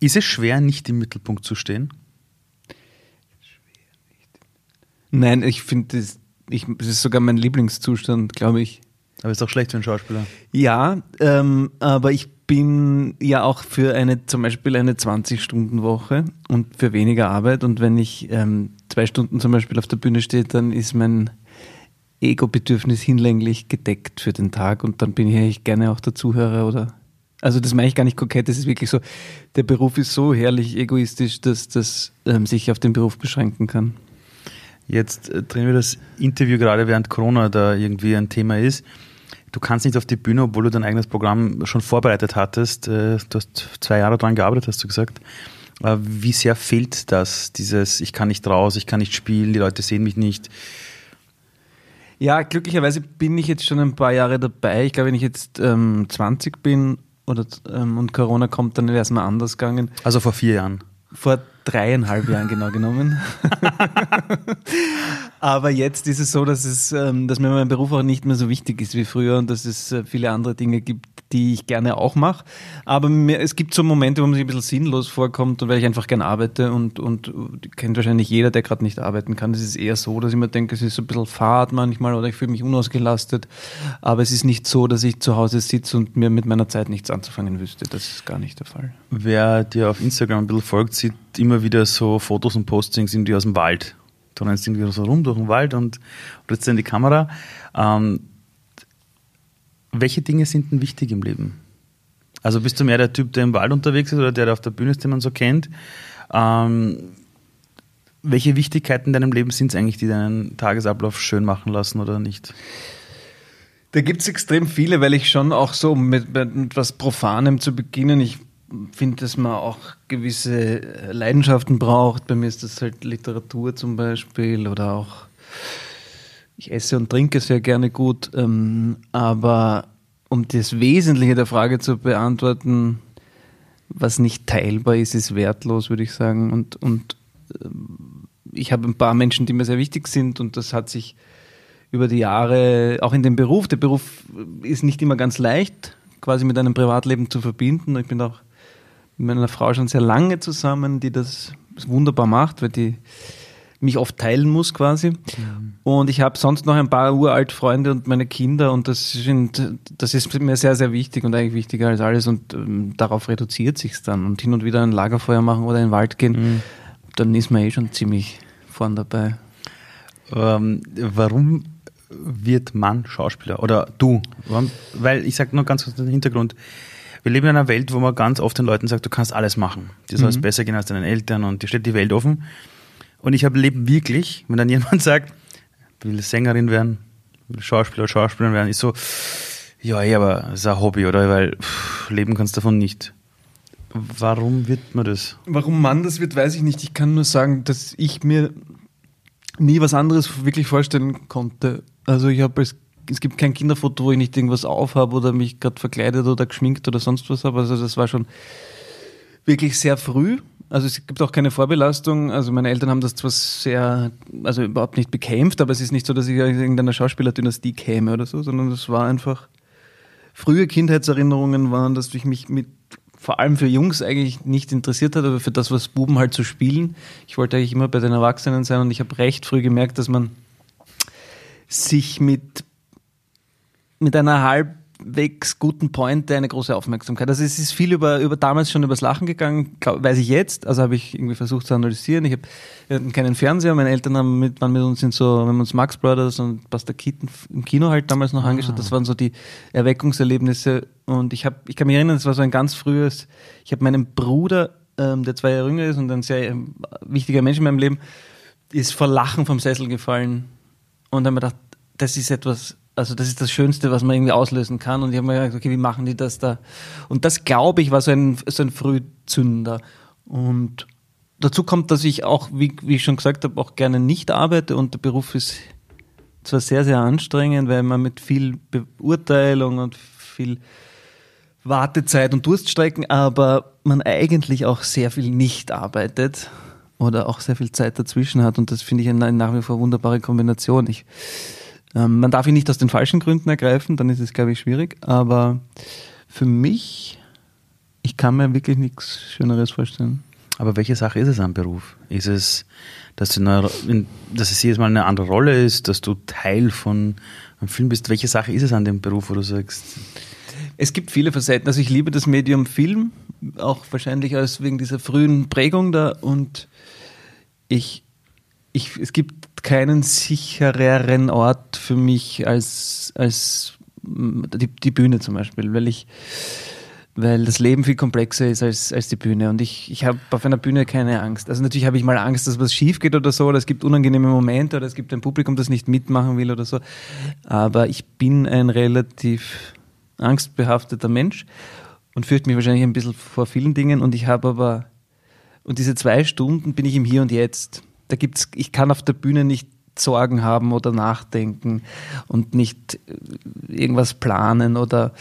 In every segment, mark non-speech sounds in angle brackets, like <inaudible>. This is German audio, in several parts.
Ist es schwer, nicht im Mittelpunkt zu stehen? Nein, ich finde, das, ich, das ist sogar mein Lieblingszustand, glaube ich. Aber ist doch schlecht für einen Schauspieler. Ja, ähm, aber ich bin ja auch für eine, zum Beispiel eine 20-Stunden-Woche und für weniger Arbeit. Und wenn ich ähm, zwei Stunden zum Beispiel auf der Bühne stehe, dann ist mein Ego-Bedürfnis hinlänglich gedeckt für den Tag und dann bin ich eigentlich gerne auch der Zuhörer oder. Also das meine ich gar nicht kokett, das ist wirklich so, der Beruf ist so herrlich egoistisch, dass das ähm, sich auf den Beruf beschränken kann. Jetzt äh, drehen wir das Interview gerade während Corona da irgendwie ein Thema ist. Du kannst nicht auf die Bühne, obwohl du dein eigenes Programm schon vorbereitet hattest. Äh, du hast zwei Jahre daran gearbeitet, hast du gesagt. Äh, wie sehr fehlt das, dieses, ich kann nicht raus, ich kann nicht spielen, die Leute sehen mich nicht? Ja, glücklicherweise bin ich jetzt schon ein paar Jahre dabei. Ich glaube, wenn ich jetzt ähm, 20 bin oder, ähm, und Corona kommt, dann wäre es mal anders gegangen. Also vor vier Jahren. Vor dreieinhalb Jahren genau genommen. <laughs> Aber jetzt ist es so, dass es, ähm, dass mir mein Beruf auch nicht mehr so wichtig ist wie früher und dass es äh, viele andere Dinge gibt, die ich gerne auch mache. Aber mir, es gibt so Momente, wo man sich ein bisschen sinnlos vorkommt und weil ich einfach gerne arbeite und, und kennt wahrscheinlich jeder, der gerade nicht arbeiten kann. Es ist eher so, dass ich mir denke, es ist so ein bisschen Fahrt manchmal oder ich fühle mich unausgelastet. Aber es ist nicht so, dass ich zu Hause sitze und mir mit meiner Zeit nichts anzufangen wüsste. Das ist gar nicht der Fall. Wer dir auf Instagram ein bisschen folgt, sieht immer wieder so Fotos und Postings irgendwie aus dem Wald. Du rennst irgendwie so rum durch den Wald und trittst in die Kamera. Ähm, welche Dinge sind denn wichtig im Leben? Also bist du mehr der Typ, der im Wald unterwegs ist oder der, der auf der Bühne ist, den man so kennt? Ähm, welche Wichtigkeiten in deinem Leben sind es eigentlich, die deinen Tagesablauf schön machen lassen oder nicht? Da gibt es extrem viele, weil ich schon auch so mit, mit etwas Profanem zu beginnen, ich finde, dass man auch gewisse Leidenschaften braucht. Bei mir ist das halt Literatur zum Beispiel oder auch ich esse und trinke sehr gerne gut, ähm, aber um das Wesentliche der Frage zu beantworten, was nicht teilbar ist, ist wertlos, würde ich sagen. Und, und ähm, ich habe ein paar Menschen, die mir sehr wichtig sind und das hat sich über die Jahre, auch in dem Beruf, der Beruf ist nicht immer ganz leicht, quasi mit einem Privatleben zu verbinden. Ich bin auch mit meiner Frau schon sehr lange zusammen, die das wunderbar macht, weil die mich oft teilen muss quasi. Mhm. Und ich habe sonst noch ein paar uralt Freunde und meine Kinder und das, sind, das ist mir sehr, sehr wichtig und eigentlich wichtiger als alles und ähm, darauf reduziert sich dann. Und hin und wieder ein Lagerfeuer machen oder in den Wald gehen, mhm. dann ist man eh schon ziemlich vorn dabei. Ähm, warum wird man Schauspieler? Oder du? Warum? Weil ich sage nur ganz kurz den Hintergrund. Wir leben in einer Welt, wo man ganz oft den Leuten sagt, du kannst alles machen. Dir soll es mhm. besser gehen als deinen Eltern und dir steht die Welt offen. Und ich habe Leben wirklich, wenn dann <laughs> jemand sagt, will Sängerin werden, will Schauspieler, Schauspielerin werden, ist so, ja, ja, aber das ist ein Hobby, oder? Weil pff, leben kannst davon nicht. Warum wird man das? Warum man das wird, weiß ich nicht. Ich kann nur sagen, dass ich mir nie was anderes wirklich vorstellen konnte. Also ich habe es, es gibt kein Kinderfoto, wo ich nicht irgendwas aufhabe oder mich gerade verkleidet oder geschminkt oder sonst was habe. Also das war schon wirklich sehr früh. Also es gibt auch keine Vorbelastung. Also meine Eltern haben das zwar sehr, also überhaupt nicht bekämpft, aber es ist nicht so, dass ich aus irgendeiner Schauspielerdynastie käme oder so, sondern es war einfach frühe Kindheitserinnerungen waren, dass ich mich mit vor allem für Jungs eigentlich nicht interessiert hat, aber für das, was Buben halt zu spielen. Ich wollte eigentlich immer bei den Erwachsenen sein und ich habe recht früh gemerkt, dass man sich mit, mit einer halb halbwegs guten Point eine große Aufmerksamkeit. Also es ist viel über, über damals schon übers Lachen gegangen, glaub, weiß ich jetzt. Also habe ich irgendwie versucht zu analysieren. Ich habe keinen Fernseher. Meine Eltern haben mit, waren mit uns in so, wir haben uns Max Brothers und Buster Keaton im Kino halt damals noch ah. angeschaut. Das waren so die Erweckungserlebnisse. Und ich habe, ich kann mich erinnern, es war so ein ganz frühes. Ich habe meinen Bruder, ähm, der zwei Jahre jünger ist und ein sehr ähm, wichtiger Mensch in meinem Leben, ist vor Lachen vom Sessel gefallen und dann habe mir gedacht, das ist etwas also das ist das Schönste, was man irgendwie auslösen kann. Und ich habe mir gedacht, okay, wie machen die das da? Und das, glaube ich, war so ein, so ein Frühzünder. Und dazu kommt, dass ich auch, wie, wie ich schon gesagt habe, auch gerne nicht arbeite und der Beruf ist zwar sehr, sehr anstrengend, weil man mit viel Beurteilung und viel Wartezeit und Durststrecken, aber man eigentlich auch sehr viel nicht arbeitet oder auch sehr viel Zeit dazwischen hat und das finde ich eine nach wie vor wunderbare Kombination. Ich ähm, man darf ihn nicht aus den falschen Gründen ergreifen, dann ist es, glaube ich, schwierig. Aber für mich Ich kann mir wirklich nichts Schöneres vorstellen. Aber welche Sache ist es am Beruf? Ist es, dass, du eine, dass es jedes Mal eine andere Rolle ist, dass du Teil von einem Film bist? Welche Sache ist es an dem Beruf, wo du sagst? Es gibt viele Facetten. Also ich liebe das Medium Film, auch wahrscheinlich als wegen dieser frühen Prägung da. Und ich, ich, es gibt keinen sichereren Ort für mich als, als die, die Bühne zum Beispiel, weil ich weil das Leben viel komplexer ist als, als die Bühne. Und ich, ich habe auf einer Bühne keine Angst. Also natürlich habe ich mal Angst, dass was schief geht oder so, oder es gibt unangenehme Momente oder es gibt ein Publikum, das nicht mitmachen will oder so. Aber ich bin ein relativ angstbehafteter Mensch und fürchte mich wahrscheinlich ein bisschen vor vielen Dingen. Und ich habe aber, und diese zwei Stunden bin ich im Hier und Jetzt. Da gibt's, ich kann auf der Bühne nicht Sorgen haben oder nachdenken und nicht äh, irgendwas planen oder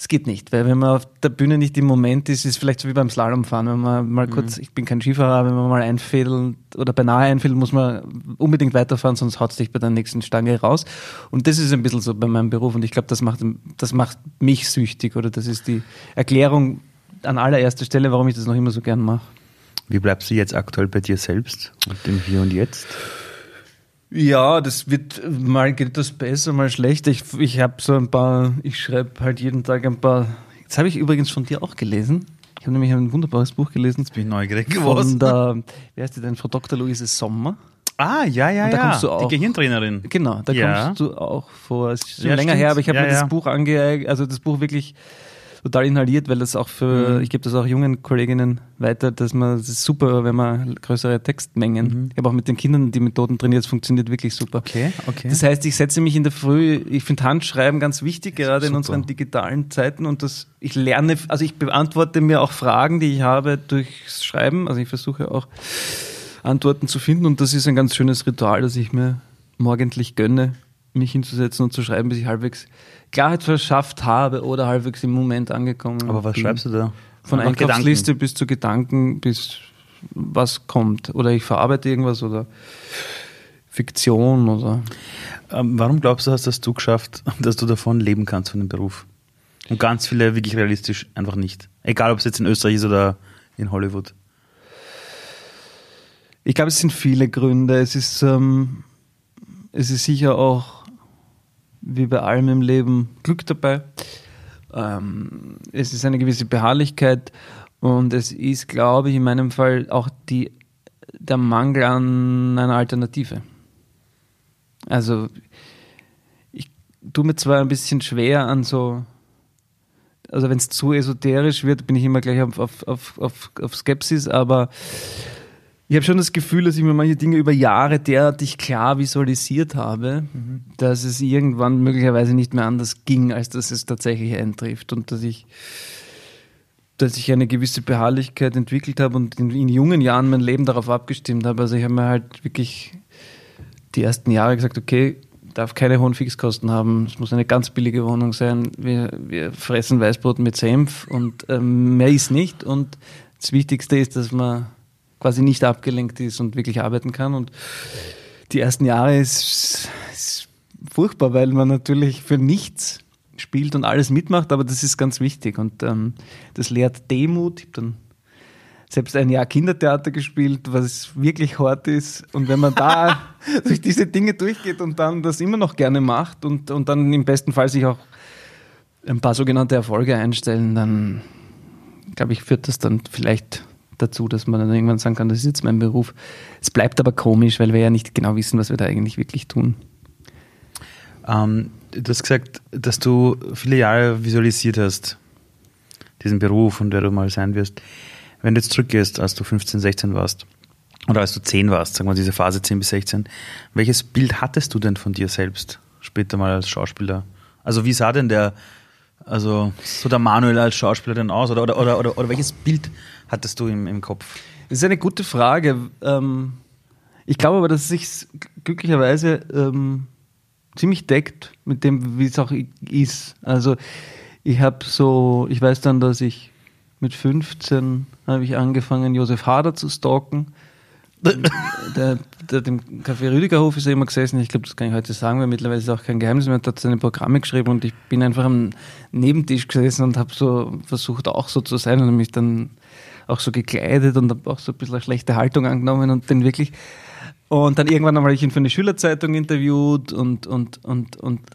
es geht nicht, weil wenn man auf der Bühne nicht im Moment ist, ist es vielleicht so wie beim Slalomfahren, wenn man mal mhm. kurz, ich bin kein Skifahrer, wenn man mal einfädelt oder beinahe einfällt, muss man unbedingt weiterfahren, sonst haut es dich bei der nächsten Stange raus. Und das ist ein bisschen so bei meinem Beruf und ich glaube, das macht, das macht mich süchtig oder das ist die Erklärung an allererster Stelle, warum ich das noch immer so gern mache. Wie bleibst du jetzt aktuell bei dir selbst und im Hier und Jetzt? Ja, das wird, mal geht das besser, mal schlechter. Ich, ich habe so ein paar, ich schreibe halt jeden Tag ein paar, das habe ich übrigens von dir auch gelesen. Ich habe nämlich ein wunderbares Buch gelesen. Jetzt bin ich neugierig geworden. Von der, wie heißt die denn, Frau Dr. Luise Sommer. Ah, ja, ja, Und da ja. kommst du auch, die Gehirntrainerin. Genau, da Ja. kommst du auch vor. Es ist schon Ja, länger stimmt. her, aber ich habe Ja, mir das Buch angeeignet, also das Buch wirklich total inhaliert, weil das auch für, Mhm. ich gebe das auch jungen Kolleginnen weiter, dass man, das ist super, wenn man größere Textmengen, Mhm. ich habe auch mit den Kindern die Methoden trainiert, es funktioniert wirklich super. Okay, okay. Das heißt, ich setze mich in der Früh, ich finde Handschreiben ganz wichtig, gerade in unseren digitalen Zeiten und das, ich lerne, also ich beantworte mir auch Fragen, die ich habe durchs Schreiben, also ich versuche auch Antworten zu finden und das ist ein ganz schönes Ritual, das ich mir morgendlich gönne, mich hinzusetzen und zu schreiben, bis ich halbwegs Klarheit verschafft habe oder halbwegs im Moment angekommen Aber was bin. schreibst du da? Von Einfach Einkaufsliste bis zu Gedanken, bis was kommt. Oder ich verarbeite irgendwas oder Fiktion oder Ähm, warum glaubst du, hast das du geschafft, <laughs> dass du davon leben kannst, von dem Beruf? Und ganz viele wirklich realistisch einfach nicht. Egal, ob es jetzt in Österreich ist oder in Hollywood. Ich glaube, es sind viele Gründe. Es ist, ähm, es ist sicher auch, wie bei allem im Leben, Glück dabei. Ähm, es ist eine gewisse Beharrlichkeit und es ist, glaube ich, in meinem Fall auch die, der Mangel an einer Alternative. Also, ich tue mir zwar ein bisschen schwer an so, also wenn es zu esoterisch wird, bin ich immer gleich auf, auf, auf, auf, auf Skepsis, aber ich habe schon das Gefühl, dass ich mir manche Dinge über Jahre derartig klar visualisiert habe, dass es irgendwann möglicherweise nicht mehr anders ging, als dass es tatsächlich eintrifft und dass ich, dass ich eine gewisse Beharrlichkeit entwickelt habe und in, in jungen Jahren mein Leben darauf abgestimmt habe. Also ich habe mir halt wirklich die ersten Jahre gesagt, okay, darf keine hohen Fixkosten haben, es muss eine ganz billige Wohnung sein, wir, wir fressen Weißbrot mit Senf und ähm, mehr ist nicht und das Wichtigste ist, dass man quasi nicht abgelenkt ist und wirklich arbeiten kann und die ersten Jahre ist, ist furchtbar, weil man natürlich für nichts spielt und alles mitmacht, aber das ist ganz wichtig und ähm, das lehrt Demut. Ich habe dann selbst ein Jahr Kindertheater gespielt, was wirklich hart ist. Und wenn man da <laughs> durch diese Dinge durchgeht und dann das immer noch gerne macht und, und dann im besten Fall sich auch ein paar sogenannte Erfolge einstellen, dann glaube ich, führt das dann vielleicht dazu, dass man dann irgendwann sagen kann, das ist jetzt mein Beruf. Es bleibt aber komisch, weil wir ja nicht genau wissen, was wir da eigentlich wirklich tun. Ähm, du hast gesagt, dass du viele Jahre visualisiert hast, diesen Beruf und wer du mal sein wirst. Wenn du jetzt zurückgehst, als du 15, 16 warst, oder als du 10 warst, sagen wir diese Phase 10 bis 16, welches Bild hattest du denn von dir selbst später mal als Schauspieler? Also wie sah denn der, also so der Manuel als Schauspieler denn aus? Oder, oder, oder, oder, oder welches Bild hattest du im, im Kopf? Das ist eine gute Frage. Ähm, ich glaube aber, dass es sich glücklicherweise ähm, ziemlich deckt mit dem, wie es auch ist. Also ich habe so, ich weiß dann, dass ich mit 15 habe ich angefangen, Josef Hader zu stalken. Der, der, dem Café Rüdigerhof ist er immer gesessen. Ich glaube, das kann ich heute sagen, weil mittlerweile ist es auch kein Geheimnis mehr. Er hat seine Programme geschrieben und ich bin einfach am Nebentisch gesessen und habe so versucht, auch so zu sein und mich dann auch so gekleidet und habe auch so ein bisschen eine schlechte Haltung angenommen und den wirklich. Und dann irgendwann habe ich ihn für eine Schülerzeitung interviewt und, und, und, und,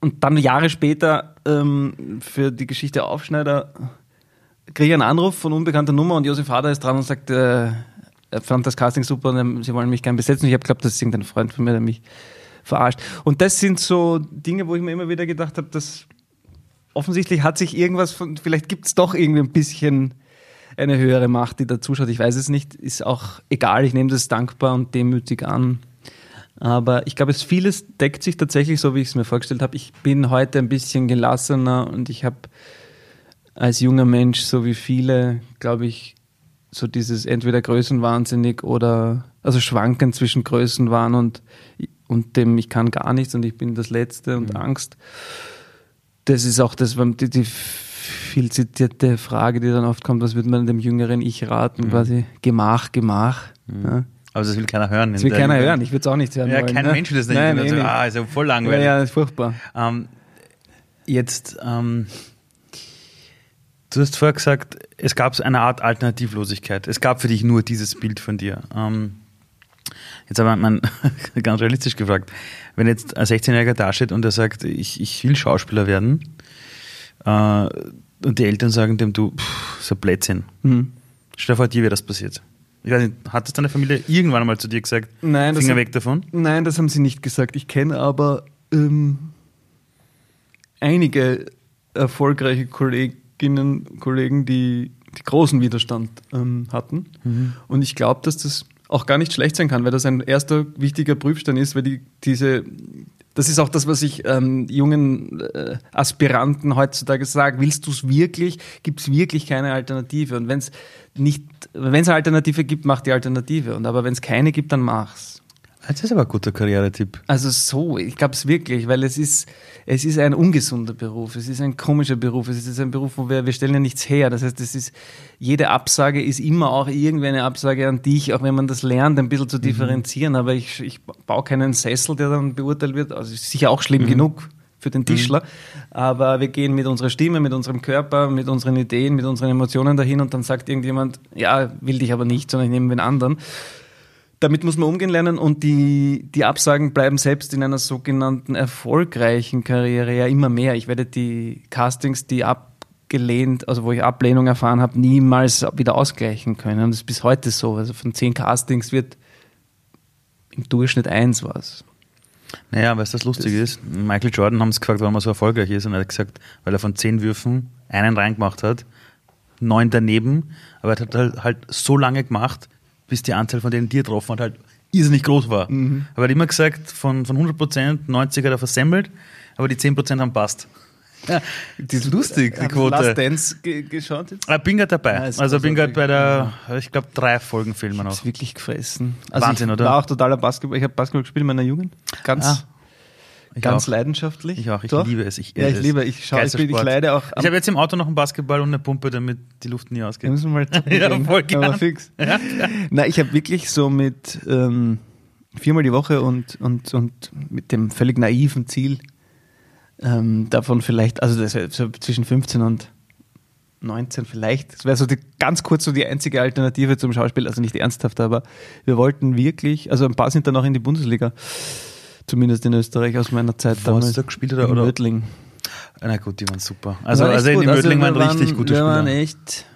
und dann Jahre später ähm, für die Geschichte Aufschneider kriege ich einen Anruf von unbekannter Nummer und Josef Hader ist dran und sagt, äh, fand das Casting super und sie wollen mich gerne besetzen. Ich habe geglaubt, das ist irgendein Freund von mir, der mich verarscht. Und das sind so Dinge, wo ich mir immer wieder gedacht habe, dass offensichtlich hat sich irgendwas von, vielleicht gibt es doch irgendwie ein bisschen eine höhere Macht, die da zuschaut. Ich weiß es nicht, ist auch egal. Ich nehme das dankbar und demütig an. Aber ich glaube, es vieles deckt sich tatsächlich so, wie ich es mir vorgestellt habe. Ich bin heute ein bisschen gelassener und ich habe als junger Mensch, so wie viele, glaube ich, so dieses entweder größenwahnsinnig oder also schwanken zwischen Größenwahn und, und dem ich kann gar nichts und ich bin das Letzte und mhm. Angst. Das ist auch das, die, die viel zitierte Frage, die dann oft kommt, was würde man dem jüngeren Ich raten? Mhm. Quasi Gemach, Gemach. Mhm. Ja. Aber das will keiner hören. Das will keiner hören, ich würde es auch nicht hören Ja, wollen, kein ne? Mensch will das nicht Nein, hören. Also, nee. ah, ist ja voll langweilig. Ja, ja, ist furchtbar. Ähm, jetzt, ähm, du hast vorher gesagt, es gab eine Art Alternativlosigkeit. Es gab für dich nur dieses Bild von dir. Ähm, jetzt aber man, <laughs> ganz realistisch gefragt, wenn jetzt ein 16-Jähriger dasteht und er sagt, ich, ich will Schauspieler werden, äh, und die Eltern sagen dem, du, pff, so Blödsinn. Mhm. Stell dir vor, dir wäre das passiert. Ich weiß nicht, hat das deine Familie irgendwann einmal zu dir gesagt? Nein, Finger weg davon? Nein, das haben sie nicht gesagt. Ich kenne aber ähm, einige erfolgreiche Kolleginnen, Kollegen, die, die großen Widerstand ähm, hatten. Und ich glaube, dass das auch gar nicht schlecht sein kann, weil das ein erster wichtiger Prüfstein ist, weil die, diese, das ist auch das, was ich ähm, jungen äh, Aspiranten heutzutage sage. Willst du es wirklich? Gibt es wirklich keine Alternative? Und wenn es nicht, wenn es eine Alternative gibt, mach die Alternative. Und aber wenn es keine gibt, dann mach's. Das ist aber ein guter Karrieretipp. Also so, ich glaube es wirklich, weil es ist, es ist ein ungesunder Beruf, es ist ein komischer Beruf, es ist ein Beruf, wo wir, wir stellen ja nichts her. Das heißt, es ist, jede Absage ist immer auch irgendwie eine Absage an dich, auch wenn man das lernt, ein bisschen zu differenzieren. Aber ich, ich baue keinen Sessel, der dann beurteilt wird. Also ist sicher auch schlimm genug für den Tischler. Aber wir gehen mit unserer Stimme, mit unserem Körper, mit unseren Ideen, mit unseren Emotionen dahin und dann sagt irgendjemand, ja, will dich aber nicht, sondern ich nehme den anderen. Damit muss man umgehen lernen und die, die Absagen bleiben selbst in einer sogenannten erfolgreichen Karriere ja immer mehr. Ich werde die Castings, die abgelehnt, also wo ich Ablehnung erfahren habe, niemals wieder ausgleichen können. Und das ist bis heute so. Also von zehn Castings wird im Durchschnitt eins was. Naja, weißt du, was lustig ist? Michael Jordan haben es gefragt, warum er so erfolgreich ist. Und er hat gesagt, weil er von zehn Würfen einen reingemacht hat, neun daneben, aber er hat halt, halt so lange gemacht, bis die Anzahl von denen, die er getroffen hat, halt irrsinnig groß war. Aber er hat immer gesagt, von, von 100 Prozent, 90 hat er versemmelt, aber die 10 Prozent haben passt. <laughs> Ja, die ist lustig, die Haben Sie Last Quote. Dance ge geschaut jetzt? Ich bin gerade dabei. Ja, ist also bin gerade bei der, ich glaube, drei Folgen Filmen noch. Das wirklich gefressen. Also Wahnsinn, ich oder? war auch totaler Basketball. Ich habe Basketball gespielt in meiner Jugend. Ganz, Ah, Ich ganz auch. leidenschaftlich. Ich auch, ich Doch? liebe es. Ich, Ja, ich es. liebe, ich schaue, ich, bin- ich leide auch. Ich habe jetzt im Auto noch einen Basketball und eine Pumpe, damit die Luft nie Wir ausgeht. müssen mal <laughs> Ja, gehen. voll gern. Aber fix. <laughs> Na, ich habe wirklich so mit ähm, viermal die Woche und, und, und mit dem völlig naiven Ziel ähm, davon vielleicht, also das so zwischen 15 und 19 vielleicht. Das wäre so die, ganz kurz so die einzige Alternative zum Schauspiel, also nicht ernsthaft, aber wir wollten wirklich, also ein paar sind dann auch in die Bundesliga, zumindest in Österreich aus meiner Zeit hast du da gespielt, oder- in oder? Mödling. Na gut, die waren super. Also, War also in Mödling wir waren richtig gute wir waren Spieler. echt,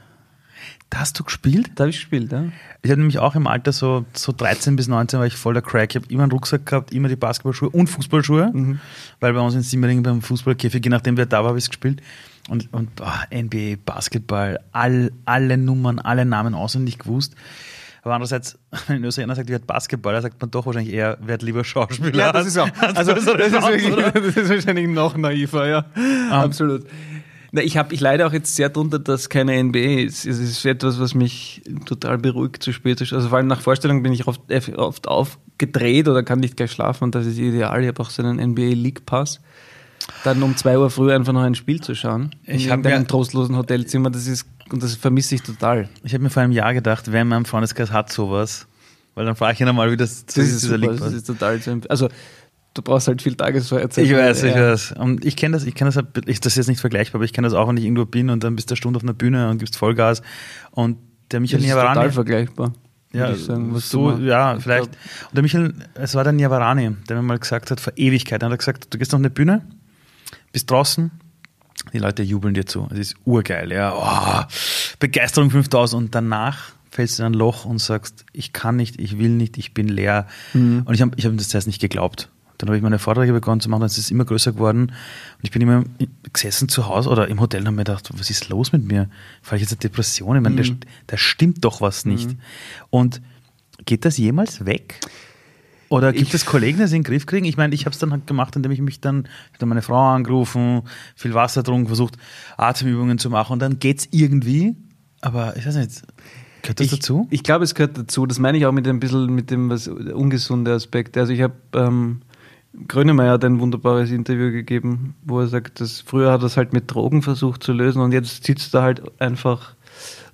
Da hast du gespielt? da habe ich gespielt, ja. Ich habe nämlich auch im Alter so, so 13 bis 19 war ich voll der Crack. Ich habe immer einen Rucksack gehabt, immer die Basketballschuhe und Fußballschuhe, Mhm. weil bei uns in Simmering beim Fußballkäfig, je nachdem wer da war, habe ich es gespielt. Und, und ah, NBA, Basketball, all, alle Nummern, alle Namen auswendig gewusst. Aber andererseits, <laughs> wenn in Österreich einer sagt, ich werde Basketballer, sagt man doch wahrscheinlich eher, werde lieber Schauspieler. Ja, das ist auch. <laughs> Also, das, ist wirklich, <laughs> das ist wahrscheinlich noch naiver, ja. Absolut. Na, ich, hab, ich leide auch jetzt sehr drunter, dass keine NBA ist. Es ist etwas, was mich total beruhigt zu spät. Also vor allem nach Vorstellung bin ich oft, oft aufgedreht oder kann nicht gleich schlafen und das ist ideal. Ich habe auch so einen NBA League Pass. Dann um zwei Uhr früh einfach noch ein Spiel zu schauen. Ich in hab irgendeinem mir- trostlosen Hotelzimmer. Das ist, und das vermisse ich total. Ich habe mir vor einem Jahr gedacht, wer in meinem Freundeskreis hat sowas, Weil dann frage ich ihn einmal, wie das, das ist, super, liegt. Das ist total zu Also du brauchst halt viel Tagesfeuerzeit. Ich weiß, ich ja. weiß. Und ich kenne das, ich kenne das, ich, das ist jetzt nicht vergleichbar, aber ich kenne das auch, wenn ich irgendwo bin und dann bist du eine Stunde auf einer Bühne und gibst Vollgas und der Michael das Niavarani. total vergleichbar. Ja, sagen, so, ja, vielleicht. Und der Michael, es war der Niavarani, der mir mal gesagt hat, vor Ewigkeit, hat er gesagt, du gehst auf eine Bühne, bist draußen, die Leute jubeln dir zu. Es ist urgeil, ja. Oh, Begeisterung 5000 und danach fällst du in ein Loch und sagst, ich kann nicht, ich will nicht, ich bin leer. Mhm. Und ich habe ich hab das zuerst nicht geglaubt. Dann habe ich meine Vorträge begonnen zu machen, dann ist es immer größer geworden. Und ich bin immer gesessen zu Hause oder im Hotel und habe mir gedacht, was ist los mit mir? Falle ich jetzt eine Depression? Ich meine, mhm. da stimmt doch was nicht. Mhm. Und geht das jemals weg? Oder gibt ich, es Kollegen, die es in den Griff kriegen? Ich meine, ich habe es dann halt gemacht, indem ich mich dann, ich habe meine Frau angerufen, viel Wasser getrunken, versucht, Atemübungen zu machen und dann geht es irgendwie. Aber ich weiß nicht, gehört das ich, dazu? Ich glaube, es gehört dazu. Das meine ich auch mit ein bisschen mit dem was ungesunde Aspekt. Also ich habe ähm, Grönemeyer hat ein wunderbares Interview gegeben, wo er sagt, dass früher hat er es halt mit Drogen versucht zu lösen und jetzt sitzt er halt einfach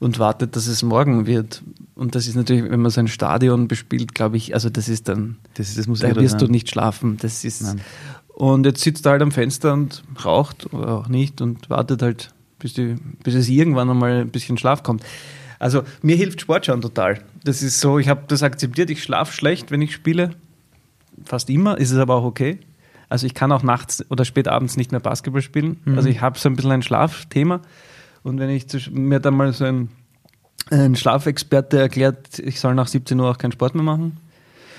und wartet, dass es morgen wird. Und das ist natürlich, wenn man sein Stadion bespielt, glaube ich, also das ist dann, das, das muss da wirst sein. du nicht schlafen. Das ist, Nein. und jetzt sitzt er halt am Fenster und raucht oder auch nicht und wartet halt, bis, die, bis es irgendwann einmal ein bisschen Schlaf kommt. Also mir hilft Sport schon total. Das ist so, ich habe das akzeptiert, ich schlafe schlecht, wenn ich spiele fast immer, ist es aber auch okay. Also ich kann auch nachts oder spät abends nicht mehr Basketball spielen. Mhm. Also ich habe so ein bisschen ein Schlafthema. Und wenn ich zu, mir dann mal so ein, ein Schlafexperte erklärt, ich soll nach 17 Uhr auch keinen Sport mehr machen,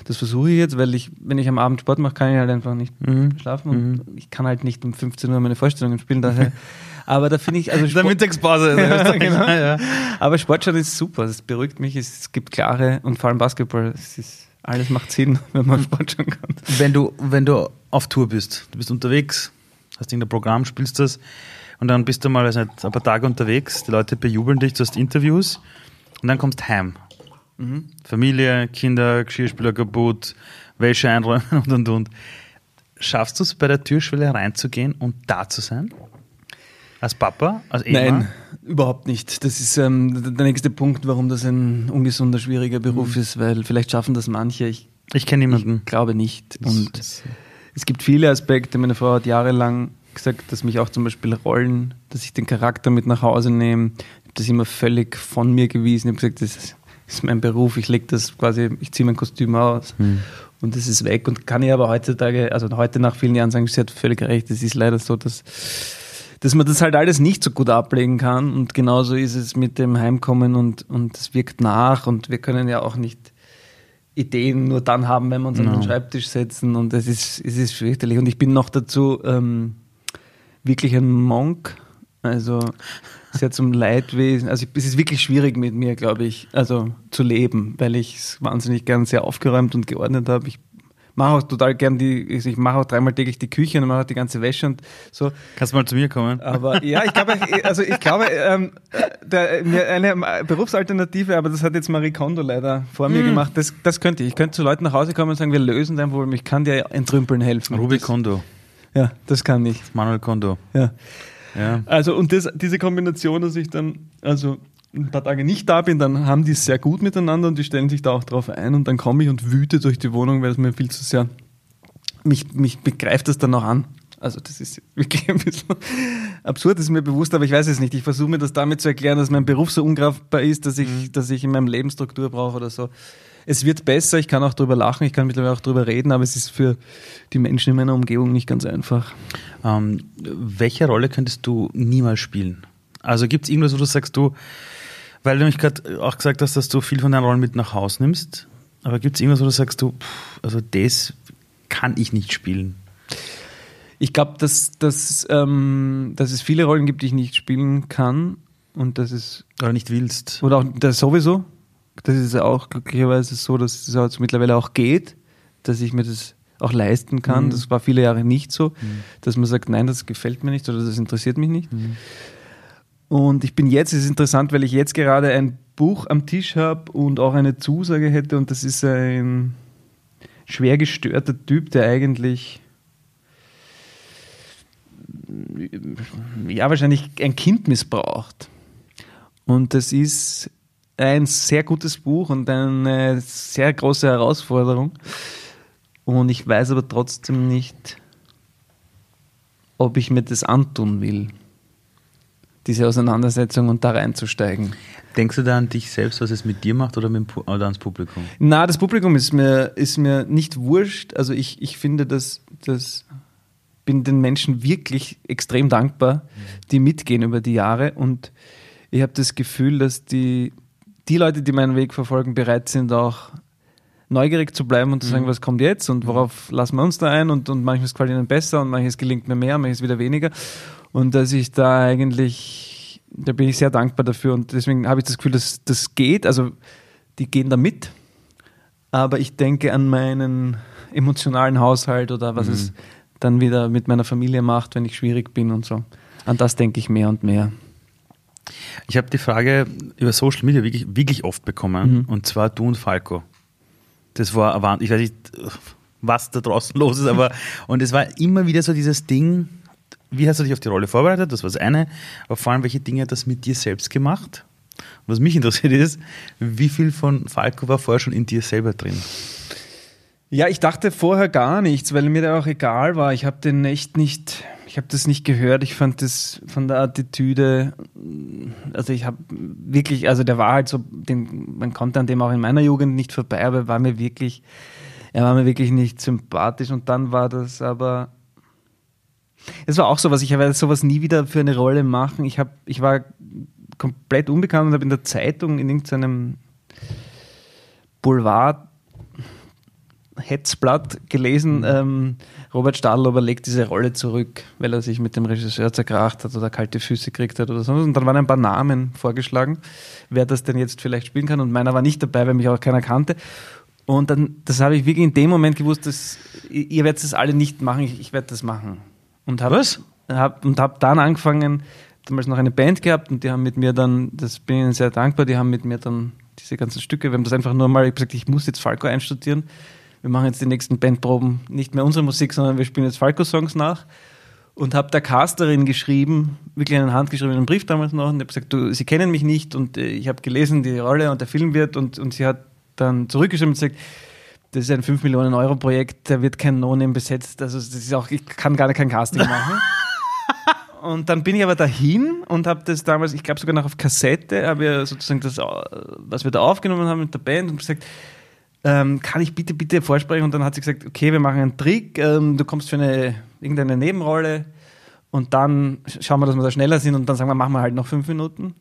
das versuche ich jetzt, weil ich, wenn ich am Abend Sport mache, kann ich halt einfach nicht mhm. schlafen und mhm. ich kann halt nicht um 15 Uhr meine Vorstellungen spielen. Daher. <laughs> Aber da finde ich, also Sport, Der Mittagspause. <laughs> ja, genau. ja. Aber Sport schon ist super. Es beruhigt mich. Es gibt klare und vor allem Basketball. Es ist alles macht Sinn, <laughs> wenn man Sport schauen kann. Wenn du, wenn du auf Tour bist, du bist unterwegs, hast irgendein Programm, spielst das und dann bist du mal weiß nicht, ein paar Tage unterwegs, die Leute bejubeln dich, du hast Interviews und dann kommst heim. Mhm. Familie, Kinder, Geschirrspüler kaputt, Wäsche einräumen <laughs> und und und. Schaffst du es bei der Türschwelle reinzugehen und da zu sein? Als Papa? Als Ehemann? Nein, überhaupt nicht. Das ist ähm, der nächste Punkt, warum das ein ungesunder, schwieriger Beruf mhm. ist, weil vielleicht schaffen das manche. Ich, ich kenne niemanden. Ich glaube nicht. Und es gibt viele Aspekte. Meine Frau hat jahrelang gesagt, dass mich auch zum Beispiel Rollen, dass ich den Charakter mit nach Hause nehme. Ich habe das immer völlig von mir gewiesen. Ich habe gesagt, das ist mein Beruf. Ich lege das quasi, ich ziehe mein Kostüm aus. Mhm. Und das ist weg. Und kann ich aber heutzutage, also heute nach vielen Jahren sagen, sie hat völlig recht. Es ist leider so, dass dass man das halt alles nicht so gut ablegen kann. Und genauso ist es mit dem Heimkommen und, und es wirkt nach und wir können ja auch nicht Ideen nur dann haben, wenn wir uns no. an den Schreibtisch setzen und es ist, es ist fürchterlich. Und ich bin noch dazu ähm, wirklich ein Monk, also sehr zum Leidwesen. Also es ist wirklich schwierig mit mir, glaube ich, also zu leben, weil ich es wahnsinnig gern sehr aufgeräumt und geordnet habe. Ich mache auch total gern die, ich mache auch dreimal täglich die Küche und mache auch die ganze Wäsche und so. Kannst du mal zu mir kommen? Aber ja, ich glaube, also ich glaube, ähm, der, eine Berufsalternative, aber das hat jetzt Marie Kondo leider vor mir hm. gemacht. Das, das könnte ich. Ich könnte zu Leuten nach Hause kommen und sagen, wir lösen dein Problem. Ich kann dir entrümpeln helfen. Ruby Kondo. Ja, das kann ich. Manuel Kondo. Ja. ja. Also und das, diese Kombination, dass ich dann, also ein paar Tage nicht da bin, dann haben die es sehr gut miteinander und die stellen sich da auch drauf ein und dann komme ich und wüte durch die Wohnung, weil es mir viel zu sehr, mich, mich begreift das dann auch an. Also das ist wirklich ein bisschen <laughs> absurd, ist mir bewusst, aber ich weiß es nicht. Ich versuche mir das damit zu erklären, dass mein Beruf so ungreifbar ist, dass ich, mhm. dass ich in meinem Leben Struktur brauche oder so. Es wird besser, ich kann auch drüber lachen, ich kann mittlerweile auch drüber reden, aber es ist für die Menschen in meiner Umgebung nicht ganz einfach. Ähm, welche Rolle könntest du niemals spielen? Also gibt es irgendwas, wo du sagst, du, weil du mich gerade auch gesagt hast, dass du viel von deinen Rollen mit nach Hause nimmst. Aber gibt es irgendwas, wo du sagst, du, pff, also das kann ich nicht spielen? Ich glaube, dass, dass, ähm, dass es viele Rollen gibt, die ich nicht spielen kann und dass es. Oder nicht willst. Oder auch das sowieso. Das ist ja auch glücklicherweise so, dass es also mittlerweile auch geht, dass ich mir das auch leisten kann. Mhm. Das war viele Jahre nicht so, mhm. dass man sagt, nein, das gefällt mir nicht oder das interessiert mich nicht. Mhm. Und ich bin jetzt, es ist interessant, weil ich jetzt gerade ein Buch am Tisch habe und auch eine Zusage hätte und das ist ein schwer gestörter Typ, der eigentlich ja wahrscheinlich ein Kind missbraucht. Und das ist ein sehr gutes Buch und eine sehr große Herausforderung. Und ich weiß aber trotzdem nicht, ob ich mir das antun will, diese Auseinandersetzung und da reinzusteigen. Denkst du da an dich selbst, was es mit dir macht oder, mit, oder ans Publikum? Na, das Publikum ist mir, ist mir nicht wurscht. Also ich, ich finde, dass, dass bin den Menschen wirklich extrem dankbar, die mitgehen über die Jahre. Und ich habe das Gefühl, dass die, die Leute, die meinen Weg verfolgen, bereit sind, auch neugierig zu bleiben und zu sagen, mhm. was kommt jetzt und worauf lassen wir uns da ein und, und manches gefällt ihnen besser und manches gelingt mir mehr, manches wieder weniger. Und dass ich da eigentlich, da bin ich sehr dankbar dafür und deswegen habe ich das Gefühl, dass das geht. Also die gehen da mit, aber ich denke an meinen emotionalen Haushalt oder was mhm. es dann wieder mit meiner Familie macht, wenn ich schwierig bin und so. An das denke ich mehr und mehr. Ich habe die Frage über Social Media wirklich, wirklich oft bekommen, mhm. und zwar du und Falco. Das war, ich weiß nicht, was da draußen <laughs> los ist, aber und es war immer wieder so dieses Ding, wie hast du dich auf die Rolle vorbereitet? Das war das eine, aber vor allem, welche Dinge hat das mit dir selbst gemacht? was mich <laughs> interessiert ist, wie viel von Falco war vorher schon in dir selber drin? Ja, ich dachte vorher gar nichts, weil mir der auch egal war. Ich habe den echt nicht, ich habe das nicht gehört. Ich fand das von der Attitüde, also ich habe wirklich, also der war halt so, den, man konnte an dem auch in meiner Jugend nicht vorbei, aber er war mir wirklich, er war mir wirklich nicht sympathisch. Und dann war das aber, es war auch so was, ich werde sowas nie wieder für eine Rolle machen. Ich, hab, ich war komplett unbekannt und habe in der Zeitung in irgendeinem Boulevard Hetzblatt gelesen, mhm. ähm, Robert Stadlober legt diese Rolle zurück, weil er sich mit dem Regisseur zerkracht hat oder kalte Füße gekriegt hat oder so. Und dann waren ein paar Namen vorgeschlagen, wer das denn jetzt vielleicht spielen kann. Und meiner war nicht dabei, weil mich auch keiner kannte. Und dann, das habe ich wirklich in dem Moment gewusst, dass ihr werdet das alle nicht machen, ich, ich werde das machen. Und hab, Was? Hab, und habe dann angefangen, damals noch eine Band gehabt und die haben mit mir dann, das bin ich ihnen sehr dankbar, die haben mit mir dann diese ganzen Stücke, wir haben das einfach nur mal gesagt, ich muss jetzt Falco einstudieren wir machen jetzt die nächsten Bandproben. Nicht mehr unsere Musik, sondern wir spielen jetzt Falco-Songs nach. Und habe der Casterin geschrieben, wirklich einen handgeschriebenen Brief damals noch, und habe gesagt, du, sie kennen mich nicht. Und äh, ich habe gelesen, die Rolle und der Film wird. Und, und sie hat dann zurückgeschrieben und gesagt, das ist ein 5 Millionen Euro Projekt, da wird kein No-Name besetzt, also das ist auch, ich kann gar kein Casting machen. <laughs> und dann bin ich aber dahin und habe das damals, ich glaube sogar noch auf Kassette, habe ja sozusagen das, was wir da aufgenommen haben mit der Band und gesagt, ähm, kann ich bitte, bitte vorsprechen? Und dann hat sie gesagt, okay, wir machen einen Trick, ähm, du kommst für eine, irgendeine Nebenrolle und dann schauen wir, dass wir da schneller sind und dann sagen wir, machen wir halt noch fünf Minuten.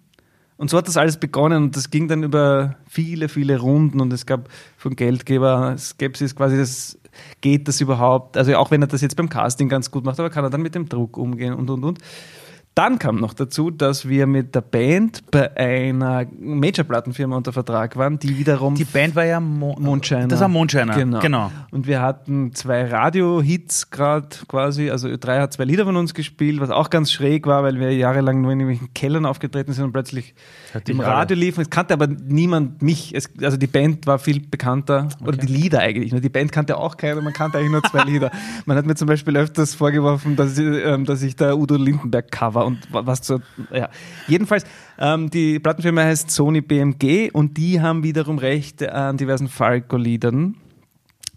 Und so hat das alles begonnen und das ging dann über viele, viele Runden und es gab von Geldgeber Skepsis quasi, das geht das überhaupt? Also auch wenn er das jetzt beim Casting ganz gut macht, aber kann er dann mit dem Druck umgehen und und und. Dann kam noch dazu, dass wir mit der Band bei einer Major-Plattenfirma unter Vertrag waren, die wiederum. Die Band war ja Mo Mondscheiner. Das war Mondscheiner. Genau. genau. Und wir hatten zwei Radio-Hits gerade quasi. Also drei hat zwei Lieder von uns gespielt, was auch ganz schräg war, weil wir jahrelang nur in irgendwelchen Kellern aufgetreten sind und plötzlich im Radio liefen. Es kannte aber niemand mich. Es, also die Band war viel bekannter. Okay. Oder die Lieder eigentlich. Die Band kannte auch keiner, man kannte eigentlich nur zwei <laughs> Lieder. Man hat mir zum Beispiel öfters vorgeworfen, dass, ich, ähm, dass ich der Udo Lindenberg cover und was zur, ja. Jedenfalls, ähm, die Plattenfirma heißt Sony BMG und die haben wiederum Rechte an diversen Falco-Liedern.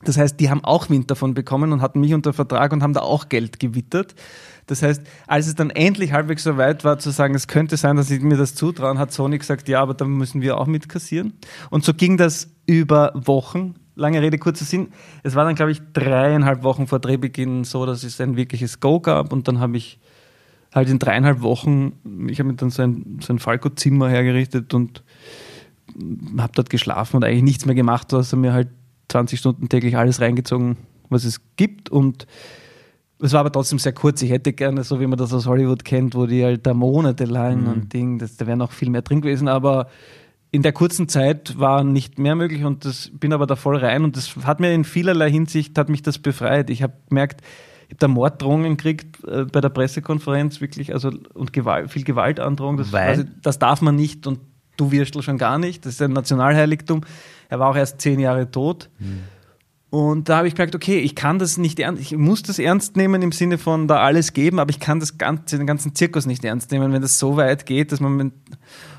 Das heißt, die haben auch Wind davon bekommen und hatten mich unter Vertrag und haben da auch Geld gewittert. Das heißt, als es dann endlich halbwegs so weit war, zu sagen, es könnte sein, dass sie mir das zutrauen, hat Sony gesagt, ja, aber dann müssen wir auch mitkassieren. Und so ging das über Wochen. Lange Rede, kurzer Sinn. Es war dann, glaube ich, dreieinhalb Wochen vor Drehbeginn so, dass es ein wirkliches Go gab und dann habe ich halt in dreieinhalb Wochen, ich habe mir dann so ein, so ein Falco-Zimmer hergerichtet und habe dort geschlafen und eigentlich nichts mehr gemacht, außer mir halt 20 Stunden täglich alles reingezogen, was es gibt und es war aber trotzdem sehr kurz. Ich hätte gerne, so wie man das aus Hollywood kennt, wo die halt da monatelang mhm. und Ding, das, da wäre noch viel mehr drin gewesen, aber in der kurzen Zeit war nicht mehr möglich und das bin aber da voll rein und das hat mir in vielerlei Hinsicht, hat mich das befreit. Ich habe gemerkt, da Morddrohungen gekriegt äh, bei der Pressekonferenz, wirklich, also und Gewalt, viel Gewaltandrohung. Das, also, das darf man nicht und du Würstel schon gar nicht. Das ist ein Nationalheiligtum. Er war auch erst zehn Jahre tot. Mhm. Und da habe ich gemerkt, okay, ich kann das nicht ernst, ich muss das ernst nehmen im Sinne von da alles geben, aber ich kann das ganze, den ganzen Zirkus nicht ernst nehmen, wenn das so weit geht, dass man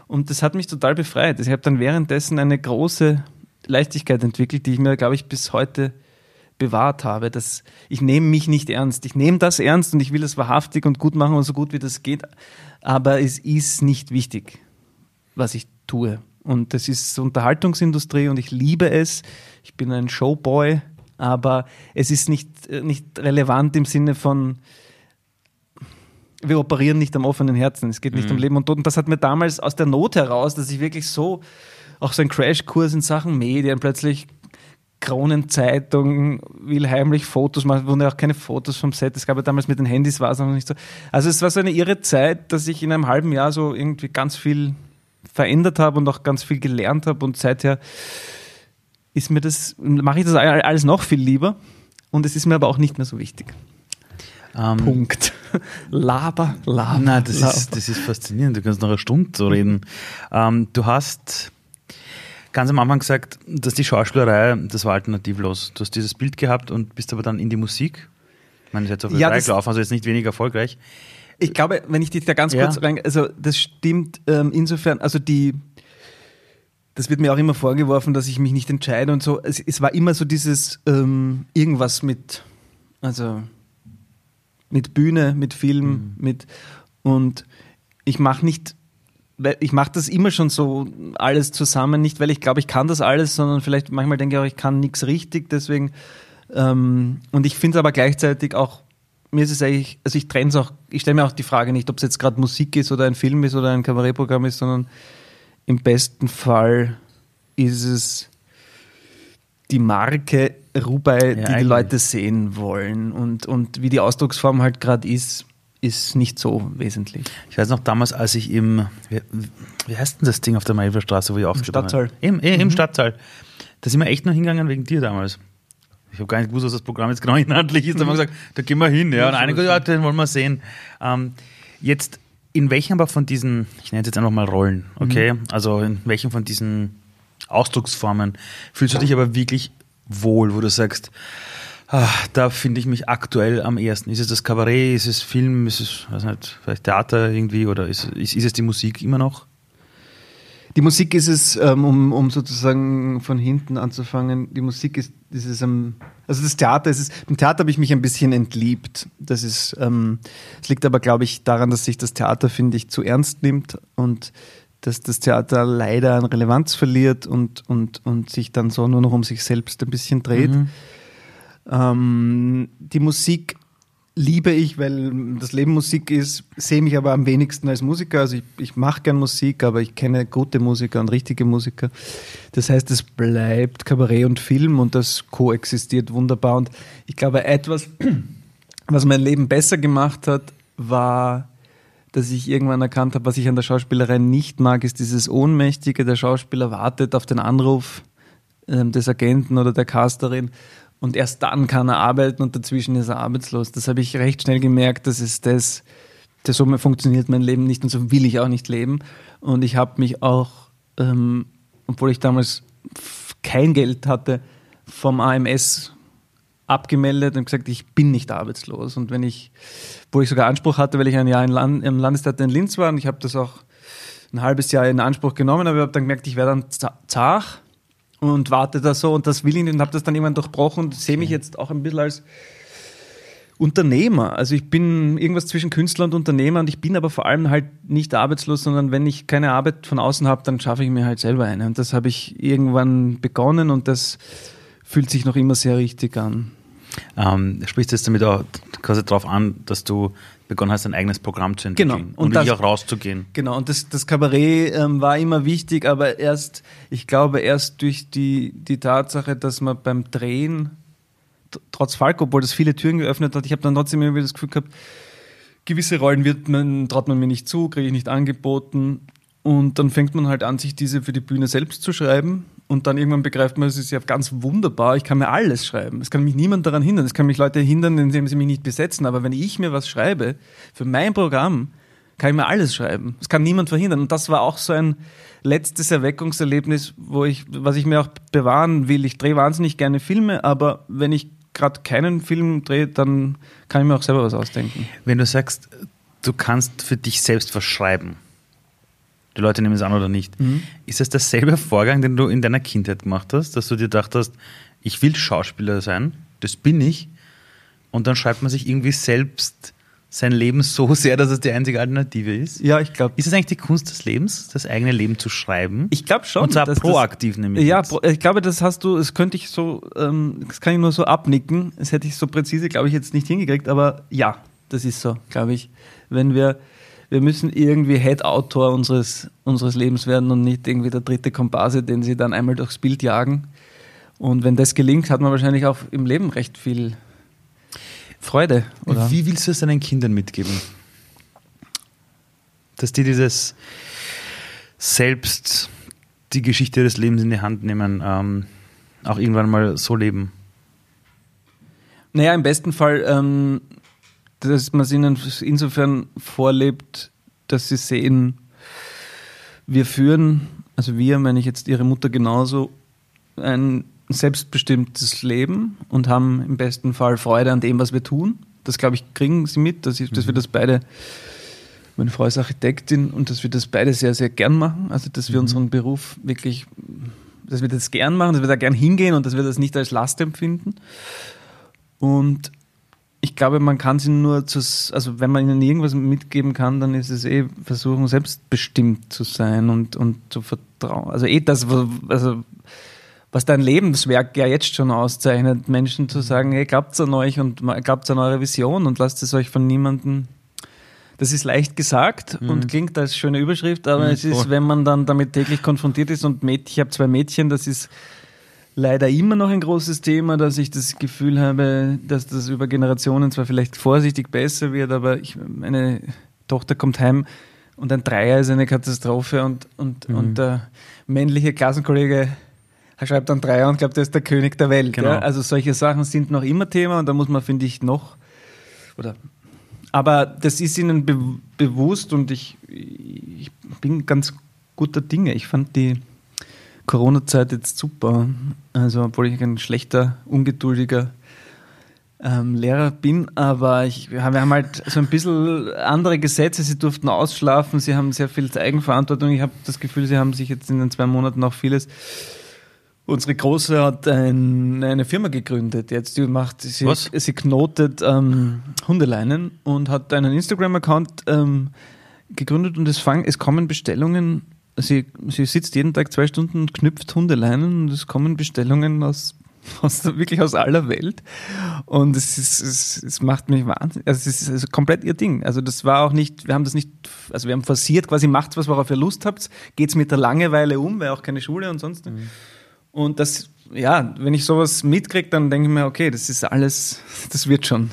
Und das hat mich total befreit. Ich habe dann währenddessen eine große Leichtigkeit entwickelt, die ich mir, glaube ich, bis heute bewahrt habe. Dass ich nehme mich nicht ernst. Ich nehme das ernst und ich will es wahrhaftig und gut machen und so gut wie das geht. Aber es ist nicht wichtig, was ich tue. Und das ist Unterhaltungsindustrie und ich liebe es. Ich bin ein Showboy, aber es ist nicht, nicht relevant im Sinne von, wir operieren nicht am offenen Herzen. Es geht nicht mhm. um Leben und Tod. Und das hat mir damals aus der Not heraus, dass ich wirklich so, auch so ein Crashkurs in Sachen Medien, plötzlich Kronenzeitung will heimlich Fotos machen, wurden ja auch keine Fotos vom Set. Es gab ja damals mit den Handys war es noch nicht so. Also es war so eine irre Zeit, dass ich in einem halben Jahr so irgendwie ganz viel verändert habe und auch ganz viel gelernt habe und seither ist mir das, mache ich das alles noch viel lieber und es ist mir aber auch nicht mehr so wichtig. Ähm, Punkt. <laughs> Laber, laber. Nein, das, laber. Ist, das ist faszinierend. Du kannst noch eine Stunde so reden. Ähm, du hast ganz am Anfang gesagt, dass die Schauspielerei, das war alternativlos. Du hast dieses Bild gehabt und bist aber dann in die Musik. Ich meine, du bist jetzt auf Ja, ja, das- gelaufen, also jetzt nicht weniger erfolgreich. Ich glaube, wenn ich dich da ganz Ja. kurz rein, also das stimmt ähm, insofern, also die, das wird mir auch immer vorgeworfen, dass ich mich nicht entscheide und so. Es, es war immer so dieses ähm, irgendwas mit, also mit Bühne, mit Film, mit und ich mache nicht, ich mache das immer schon so alles zusammen, nicht weil ich glaube, ich kann das alles, sondern vielleicht manchmal denke ich auch, ich kann nichts richtig, deswegen ähm, und ich finde es aber gleichzeitig auch, mir ist es eigentlich, also ich trenne es auch, ich stelle mir auch die Frage nicht, ob es jetzt gerade Musik ist oder ein Film ist oder ein Kabarettprogramm ist, sondern im besten Fall ist es die Marke Rubai, Ja, die die eigentlich. Leute sehen wollen und, und wie die Ausdrucksform halt gerade ist, ist nicht so wesentlich. Ich weiß noch damals, als ich im, wie, wie heißt denn das Ding auf der Mailverstraße, wo ich Stadtsaal. habe? Im, eh, im Stadtsaal. Da sind wir echt nur hingegangen wegen dir damals. Ich habe gar nicht gewusst, was das Programm jetzt genau <laughs> inhaltlich ist. Da haben wir gesagt, da gehen wir hin. Ja, und einige gesagt, ja, den wollen wir sehen. Ähm, jetzt, in welchem aber von diesen, ich nenne es jetzt einfach mal Rollen, okay? Also in welchem von diesen Ausdrucksformen fühlst du dich aber wirklich wohl, wo du sagst, ah, da finde ich mich aktuell am ersten. Ist es das Kabarett, ist es Film, ist es, weiß nicht, vielleicht Theater irgendwie oder ist, ist, ist es die Musik immer noch? Die Musik ist es, ähm, um, um sozusagen von hinten anzufangen, die Musik ist, ist es, ähm, also das Theater ist es, im Theater habe ich mich ein bisschen entliebt. Das ist, ähm, es liegt aber, glaube ich, daran, dass sich das Theater, finde ich, zu ernst nimmt und dass das Theater leider an Relevanz verliert und, und, und sich dann so nur noch um sich selbst ein bisschen dreht. Ähm, die Musik liebe ich, weil das Leben Musik ist, sehe mich aber am wenigsten als Musiker. Also ich, ich mache gern Musik, aber ich kenne gute Musiker und richtige Musiker. Das heißt, es bleibt Kabarett und Film und das koexistiert wunderbar. Und ich glaube, etwas, <clears throat> was mein Leben besser gemacht hat, war, dass ich irgendwann erkannt habe, was ich an der Schauspielerei nicht mag, ist dieses Ohnmächtige. Der Schauspieler wartet auf den Anruf ähm, des Agenten oder der Casterin und erst dann kann er arbeiten und dazwischen ist er arbeitslos. Das habe ich recht schnell gemerkt, das ist das, das so funktioniert mein Leben nicht und so will ich auch nicht leben. Und ich habe mich auch, ähm, obwohl ich damals kein Geld hatte, vom AMS abgemeldet und gesagt, ich bin nicht arbeitslos. Und wenn ich, wo ich sogar Anspruch hatte, weil ich ein Jahr Land, im Landestheater in Linz war und ich habe das auch ein halbes Jahr in Anspruch genommen, aber ich habe dann gemerkt, ich werde dann za- zart und warte da so und das will ich nicht und habe das dann irgendwann durchbrochen und sehe mich jetzt auch ein bisschen als Unternehmer. Also ich bin irgendwas zwischen Künstler und Unternehmer und ich bin aber vor allem halt nicht arbeitslos, sondern wenn ich keine Arbeit von außen habe, dann schaffe ich mir halt selber eine. Und das habe ich irgendwann begonnen und das fühlt sich noch immer sehr richtig an. Ähm, sprichst du jetzt damit auch quasi darauf an, dass du begonnen hast, ein eigenes Programm zu entwickeln Genau. und, Und das- auch rauszugehen. Genau, und das, das Kabarett ähm, war immer wichtig, aber erst, ich glaube, erst durch die, die Tatsache, dass man beim Drehen, trotz Falco, obwohl das viele Türen geöffnet hat, ich habe dann trotzdem immer wieder das Gefühl gehabt, gewisse Rollen wird man, traut man mir nicht zu, kriege ich nicht angeboten. Und dann fängt man halt an, sich diese für die Bühne selbst zu schreiben. Und dann irgendwann begreift man, es ist ja ganz wunderbar, ich kann mir alles schreiben. Es kann mich niemand daran hindern. Es kann mich Leute hindern, indem sie mich nicht besetzen. Aber wenn ich mir was schreibe, für mein Programm, kann ich mir alles schreiben. Das kann niemand verhindern. Und das war auch so ein letztes Erweckungserlebnis, wo ich, was ich mir auch bewahren will. Ich drehe wahnsinnig gerne Filme, aber wenn ich gerade keinen Film drehe, dann kann ich mir auch selber was ausdenken. Wenn du sagst, du kannst für dich selbst was schreiben, Die Leute nehmen es an oder nicht. Ist das derselbe Vorgang, den du in deiner Kindheit gemacht hast, dass du dir gedacht hast, ich will Schauspieler sein, das bin ich, und dann schreibt man sich irgendwie selbst sein Leben so <laughs> sehr, dass es die einzige Alternative ist? Ja, ich glaube. Ist es eigentlich die Kunst des Lebens, das eigene Leben zu schreiben? Ich glaube schon. Und zwar proaktiv das, nämlich. Ja, jetzt. ich glaube, das hast du, das könnte ich so, ähm, das kann ich nur so abnicken. Das hätte ich so präzise, glaube ich, jetzt nicht hingekriegt, aber ja, das ist so, glaube ich. Wenn wir, wir müssen irgendwie Head-Autor unseres, unseres Lebens werden und nicht irgendwie der dritte Komparse, den sie dann einmal durchs Bild jagen. Und wenn das gelingt, hat man wahrscheinlich auch im Leben recht viel Freude. Oder? Wie willst du es deinen Kindern mitgeben? Dass die dieses selbst die Geschichte des Lebens in die Hand nehmen, ähm, auch irgendwann mal so leben. Naja, im besten Fall, ähm, dass man es ihnen insofern vorlebt, dass sie sehen, wir führen, also wir, meine ich jetzt ihre Mutter genauso, ein selbstbestimmtes Leben und haben im besten Fall Freude an dem, was wir tun. Das, glaube ich, kriegen sie mit, dass, ich, dass wir das beide, meine Frau ist Architektin und dass wir das beide sehr, sehr gern machen. Also, dass wir unseren Beruf wirklich, dass wir das gern machen, dass wir da gern hingehen und dass wir das nicht als Last empfinden. Und ich glaube, man kann sie nur, zu, also wenn man ihnen irgendwas mitgeben kann, dann ist es eh versuchen, selbstbestimmt zu sein und, und zu vertrauen. Also eh das, was- also was dein Lebenswerk ja jetzt schon auszeichnet, Menschen zu sagen, hey, glaubt an euch und glaubt an eure Vision und lasst es euch von niemandem. Das ist leicht gesagt und klingt als schöne Überschrift, aber Mhm, es ist, voll. wenn man dann damit täglich konfrontiert ist und Mädchen, ich habe zwei Mädchen, das ist leider immer noch ein großes Thema, dass ich das Gefühl habe, dass das über Generationen zwar vielleicht vorsichtig besser wird, aber ich, meine Tochter kommt heim und ein Dreier ist eine Katastrophe und, und, Mhm. und der männliche Klassenkollege schreibt dann Dreier und glaubt, er ist der König der Welt. Genau. Ja? Also solche Sachen sind noch immer Thema und da muss man, finde ich, noch oder aber das ist ihnen be bewusst und ich, ich bin ganz guter Dinge. Ich fand die Corona-Zeit jetzt super. Also, obwohl ich ein schlechter, ungeduldiger ähm, Lehrer bin, aber ich, wir haben halt so ein bisschen andere Gesetze. Sie durften ausschlafen, sie haben sehr viel Eigenverantwortung. Ich habe das Gefühl, sie haben sich jetzt in den zwei Monaten auch vieles. Unsere Große hat ein, eine Firma gegründet. Jetzt die macht sie, Was? sie knotet ähm, Hundeleinen und hat einen Instagram-Account ähm, gegründet und es, fang, es kommen Bestellungen. Sie, sie sitzt jeden Tag zwei Stunden und knüpft Hundeleinen und es kommen Bestellungen aus, <laughs> aus wirklich aus aller Welt. Und es, ist, es, es macht mich wahnsinnig. Also es ist also komplett ihr Ding. Also das war auch nicht, wir haben das nicht, also wir haben forciert, quasi macht was, worauf ihr Lust habt. Geht's mit der Langeweile um, weil auch keine Schule und sonst. Und das, ja, wenn ich sowas mitkriege, dann denke ich mir, okay, das ist alles, <laughs> das wird schon.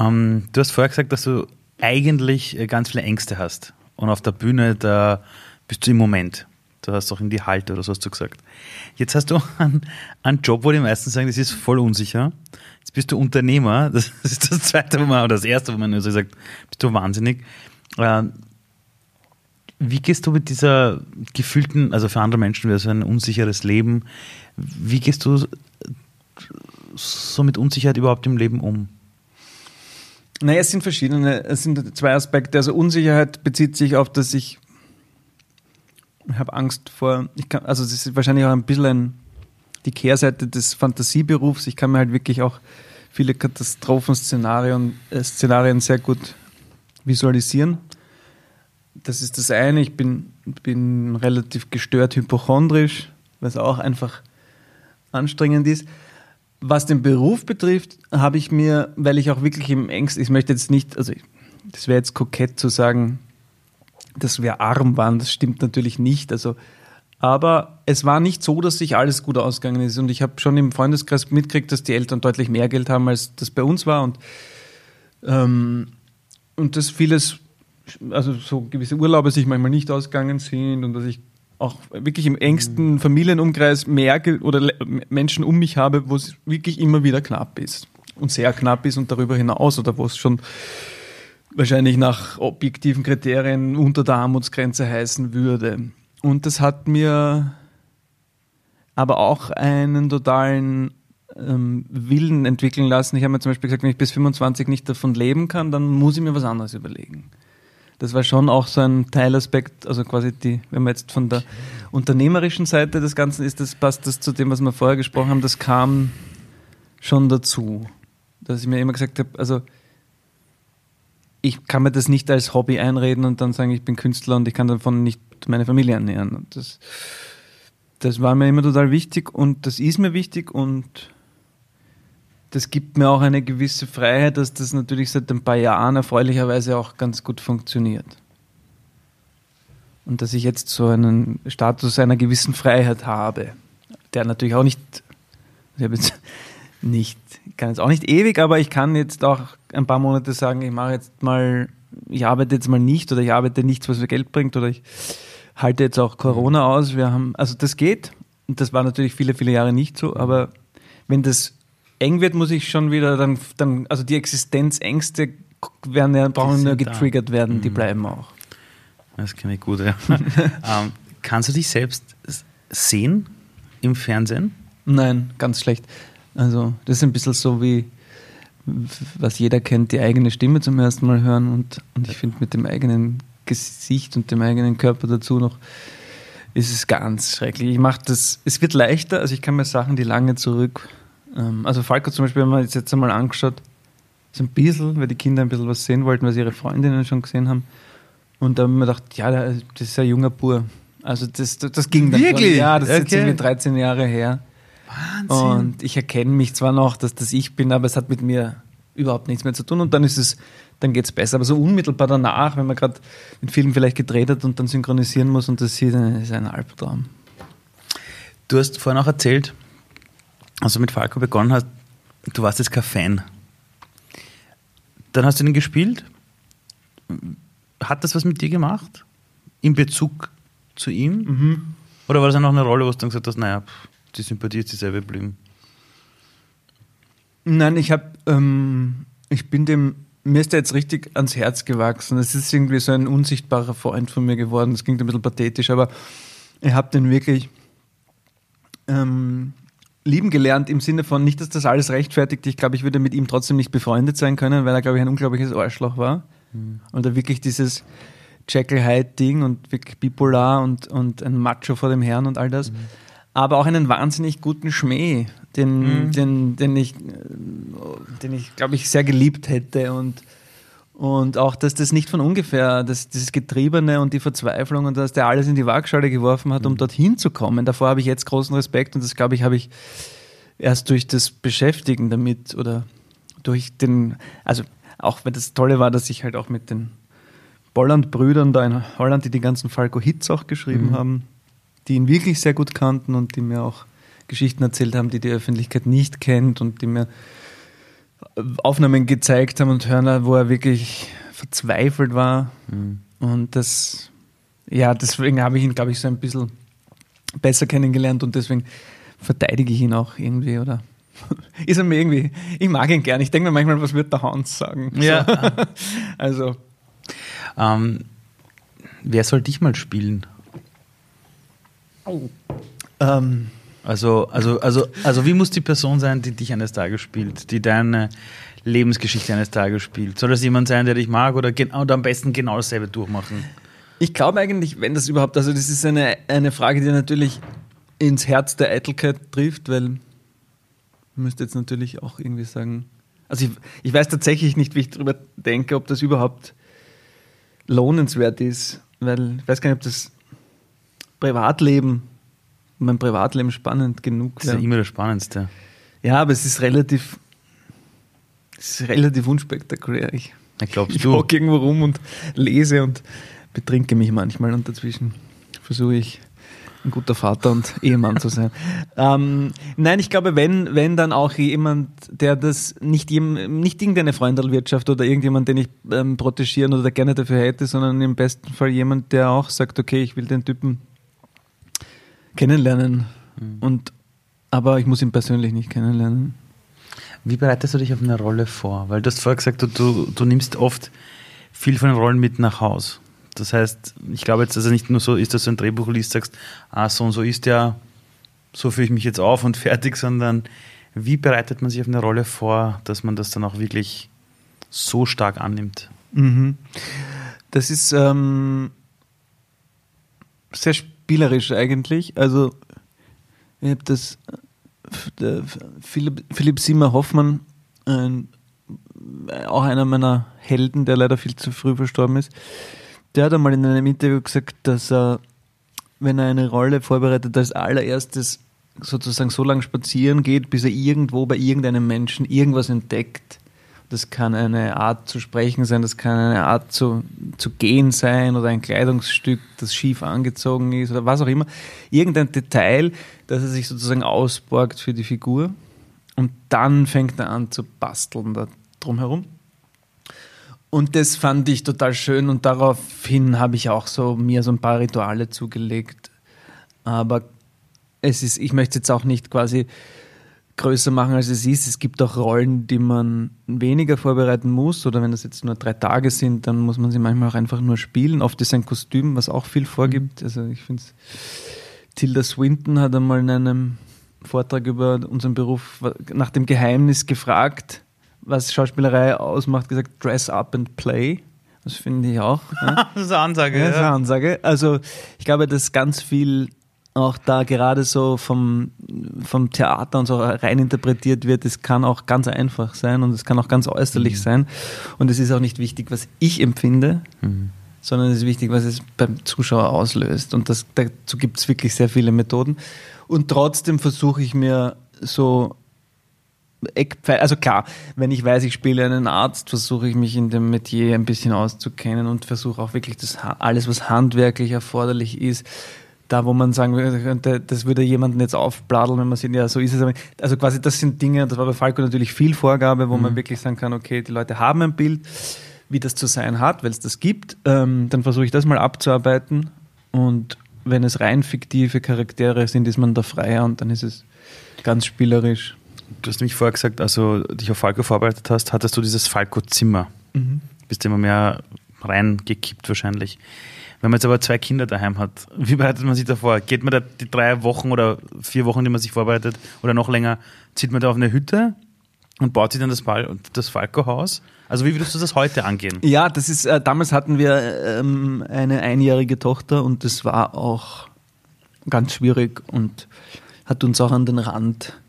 Ähm, du hast vorher gesagt, dass du eigentlich äh, ganz viele Ängste hast. Und auf der Bühne, da bist du im Moment. Du hast auch in die Halte oder so hast du gesagt. Jetzt hast du <laughs> einen, einen Job, wo die meisten sagen, das ist voll unsicher. Jetzt bist du Unternehmer. <laughs> Das ist das zweite, man, oder das erste, wo man so sagt, bist du wahnsinnig. Ähm, wie gehst du mit dieser gefühlten, also für andere Menschen wäre es ein unsicheres Leben, wie gehst du so mit Unsicherheit überhaupt im Leben um? Naja, es sind verschiedene, es sind zwei Aspekte. Also Unsicherheit bezieht sich auf, dass ich, ich habe Angst vor, ich kann, also es ist wahrscheinlich auch ein bisschen die Kehrseite des Fantasieberufs. Ich kann mir halt wirklich auch viele Katastrophenszenarien äh, Szenarien sehr gut visualisieren. Das ist das eine. Ich bin, bin relativ gestört hypochondrisch, was auch einfach anstrengend ist. Was den Beruf betrifft, habe ich mir, weil ich auch wirklich im engsten, ich möchte jetzt nicht, also ich- das wäre jetzt kokett zu sagen, dass wir arm waren, das stimmt natürlich nicht. Also, aber es war nicht so, dass sich alles gut ausgegangen ist. Und ich habe schon im Freundeskreis mitgekriegt, dass die Eltern deutlich mehr Geld haben, als das bei uns war. Und, ähm, und dass vieles, also so gewisse Urlaube sich manchmal nicht ausgegangen sind und dass ich auch wirklich im engsten Familienumkreis mehr oder Menschen um mich habe, wo es wirklich immer wieder knapp ist. Und sehr knapp ist und darüber hinaus oder wo es schon wahrscheinlich nach objektiven Kriterien unter der Armutsgrenze heißen würde. Und das hat mir aber auch einen totalen ähm, Willen entwickeln lassen. Ich habe mir zum Beispiel gesagt, wenn ich bis 25 nicht davon leben kann, dann muss ich mir was anderes überlegen. Das war schon auch so ein Teilaspekt, also quasi die, wenn man jetzt von der unternehmerischen Seite des Ganzen ist, das passt das zu dem, was wir vorher gesprochen haben, das kam schon dazu. Dass ich mir immer gesagt habe, also ich kann mir das nicht als Hobby einreden und dann sagen, ich bin Künstler und ich kann davon nicht meine Familie ernähren. Und das, das war mir immer total wichtig und das ist mir wichtig und das gibt mir auch eine gewisse Freiheit, dass das natürlich seit ein paar Jahren erfreulicherweise auch ganz gut funktioniert. Und dass ich jetzt so einen Status einer gewissen Freiheit habe, der natürlich auch nicht, ich habe jetzt <laughs> nicht, ich kann jetzt auch nicht ewig, aber ich kann jetzt auch ein paar Monate sagen, ich mache jetzt mal, ich arbeite jetzt mal nicht oder ich arbeite nichts, was mir Geld bringt oder ich halte jetzt auch Corona aus. Wir haben, also das geht und das war natürlich viele, viele Jahre nicht so, aber wenn das eng wird, muss ich schon wieder dann, dann also die Existenzängste werden ja, brauchen nur getriggert da. werden, die mhm. bleiben auch. Das kenne ich gut, ja. <laughs> ähm, kannst du dich selbst sehen im Fernsehen? Nein, ganz schlecht. Also, das ist ein bisschen so wie, was jeder kennt, die eigene Stimme zum ersten Mal hören und, und ich finde mit dem eigenen Gesicht und dem eigenen Körper dazu noch, ist es ganz schrecklich. Ich mache das, es wird leichter, also ich kann mir Sachen, die lange zurück also Falco zum Beispiel haben wir jetzt, jetzt einmal angeschaut, so ein bisschen, weil die Kinder ein bisschen was sehen wollten, weil sie ihre Freundinnen schon gesehen haben. Und da haben wir gedacht, ja, das ist ein junger Bur. Also das, das, das ging dann Wirklich? Schon. Ja, das okay. ist jetzt irgendwie 13 Jahre her. Wahnsinn. Und ich erkenne mich zwar noch, dass das ich bin, aber es hat mit mir überhaupt nichts mehr zu tun. Und dann ist es, dann geht es besser. Aber so unmittelbar danach, wenn man gerade den Film vielleicht gedreht hat und dann synchronisieren muss und das sieht, dann ist ein Albtraum. Du hast vorhin auch erzählt, als du mit Falco begonnen hast, du warst jetzt kein Fan. Dann hast du ihn gespielt. Hat das was mit dir gemacht? In Bezug zu ihm? Mhm. Oder war das noch eine Rolle, wo du dann gesagt hast, naja, die Sympathie ist dieselbe geblieben? Nein, ich habe, ähm, ich bin dem, mir ist der jetzt richtig ans Herz gewachsen. Es ist irgendwie so ein unsichtbarer Freund von mir geworden. Das klingt ein bisschen pathetisch, aber ich habe den wirklich ähm, lieben gelernt im Sinne von nicht, dass das alles rechtfertigt. Ich glaube, ich würde mit ihm trotzdem nicht befreundet sein können, weil er, glaube ich, ein unglaubliches Arschloch war. Mhm. Und er wirklich dieses Jekyll Hyde-Ding und wirklich bipolar und, und ein Macho vor dem Herrn und all das. Mhm. Aber auch einen wahnsinnig guten Schmäh, den, mhm. den, den ich, den ich, glaube ich, sehr geliebt hätte. Und und auch, dass das nicht von ungefähr, dass dieses Getriebene und die Verzweiflung und dass der alles in die Waagschale geworfen hat, um mhm. dorthin zu kommen. Davor habe ich jetzt großen Respekt und das, glaube ich, habe ich erst durch das Beschäftigen damit oder durch den, also auch wenn das Tolle war, dass ich halt auch mit den Bolland-Brüdern da in Holland, die die ganzen Falco-Hits auch geschrieben mhm. haben, die ihn wirklich sehr gut kannten und die mir auch Geschichten erzählt haben, die die Öffentlichkeit nicht kennt und die mir Aufnahmen gezeigt haben und hören, wo er wirklich verzweifelt war. Mhm. Und das, ja, deswegen habe ich ihn, glaube ich, so ein bisschen besser kennengelernt und deswegen verteidige ich ihn auch irgendwie, oder? <laughs> Ist er mir irgendwie, ich mag ihn gern. Ich denke mir manchmal, was wird der Hans sagen? Ja. So. <laughs> also. Ähm, wer soll dich mal spielen? Oh. Ähm, also, also, also, also wie muss die Person sein, die dich eines Tages spielt, die deine Lebensgeschichte eines Tages spielt? Soll das jemand sein, der dich mag oder, oder am besten genau dasselbe durchmachen? Ich glaube eigentlich, wenn das überhaupt, also das ist eine, eine Frage, die natürlich ins Herz der Eitelkeit trifft, weil ich müsste jetzt natürlich auch irgendwie sagen, also ich, ich weiß tatsächlich nicht, wie ich darüber denke, ob das überhaupt lohnenswert ist, weil ich weiß gar nicht, ob das Privatleben mein Privatleben spannend genug. Das ist ja immer das Spannendste. Ja, aber es ist relativ, es ist relativ unspektakulär. Ich, glaube, ich hocke irgendwo rum und lese und betrinke mich manchmal und dazwischen versuche ich ein guter Vater und <laughs> Ehemann zu sein. ähm, nein, ich glaube, wenn, wenn dann auch jemand, der das nicht, nicht irgendeine Freundelwirtschaft oder irgendjemand, den ich ähm, protegieren oder gerne dafür hätte, sondern im besten Fall jemand, der auch sagt, okay, ich will den Typen kennenlernen. Mhm. Und, aber ich muss ihn persönlich nicht kennenlernen. Wie bereitest du dich auf eine Rolle vor? Weil du hast vorher gesagt, du, du, du nimmst oft viel von den Rollen mit nach Haus. Das heißt, ich glaube jetzt, dass es nicht nur so ist, dass du ein Drehbuch liest, sagst, ah, so und so ist ja, so fühle ich mich jetzt auf und <laughs> fertig, sondern wie bereitet man sich auf eine Rolle vor, dass man das dann auch wirklich so stark annimmt? Mhm. Das ist ähm, sehr spielerisch eigentlich. Also, ich habe das. Der Philipp, Philipp Simmer Hoffmann, ein, auch einer meiner Helden, der leider viel zu früh verstorben ist, der hat einmal in einem Interview gesagt, dass er, wenn er eine Rolle vorbereitet, als allererstes sozusagen so lange spazieren geht, bis er irgendwo bei irgendeinem Menschen irgendwas entdeckt. Das kann eine Art zu sprechen sein, das kann eine Art zu, zu gehen sein oder ein Kleidungsstück, das schief angezogen ist oder was auch immer. Irgendein Detail, das er sich sozusagen ausborgt für die Figur. Und dann fängt er an zu basteln da drumherum. Und das fand ich total schön und daraufhin habe ich auch so mir so ein paar Rituale zugelegt. Aber es ist, ich möchte jetzt auch nicht quasi größer machen, als es ist. Es gibt auch Rollen, die man weniger vorbereiten muss. Oder wenn das jetzt nur drei Tage sind, dann muss man sie manchmal auch einfach nur spielen. Oft ist ein Kostüm, was auch viel vorgibt. Also ich finde es. Tilda Swinton hat einmal in einem Vortrag über unseren Beruf nach dem Geheimnis gefragt, was Schauspielerei ausmacht, gesagt, dress up and play. Das finde ich auch. Ja. <laughs> das ist eine Ansage. Ja, das ist eine Ansage. Also ich glaube, dass ganz viel auch da gerade so vom, vom Theater und so rein interpretiert wird, es kann auch ganz einfach sein und es kann auch ganz äußerlich mhm. sein. Und es ist auch nicht wichtig, was ich empfinde, mhm. sondern es ist wichtig, was es beim Zuschauer auslöst. Und das, dazu gibt es wirklich sehr viele Methoden. Und trotzdem versuche ich mir so Eckpfeiler, also klar, wenn ich weiß, ich spiele einen Arzt, versuche ich mich in dem Metier ein bisschen auszukennen und versuche auch wirklich das alles, was handwerklich erforderlich ist, da, wo man sagen könnte, das würde jemanden jetzt aufbladeln, wenn man sieht, ja, so ist es. Also quasi, das sind Dinge, das war bei Falco natürlich viel Vorgabe, wo mhm. man wirklich sagen kann, okay, die Leute haben ein Bild, wie das zu sein hat, weil es das gibt. Ähm, dann versuche ich das mal abzuarbeiten und wenn es rein fiktive Charaktere sind, ist man da freier und dann ist es ganz spielerisch. Du hast nämlich vorher gesagt, also dich auf Falco vorbereitet hast, hattest du dieses Falco-Zimmer. Mhm. Bist immer mehr reingekippt wahrscheinlich. Wenn man jetzt aber zwei Kinder daheim hat, wie bereitet man sich da vor? Geht man da die drei Wochen oder vier Wochen, die man sich vorbereitet, oder noch länger, zieht man da auf eine Hütte und baut sich dann das, das Falco-Haus? Also wie würdest du das heute angehen? Ja, das ist, äh, damals hatten wir ähm, eine einjährige Tochter und das war auch ganz schwierig und hat uns auch an den Rand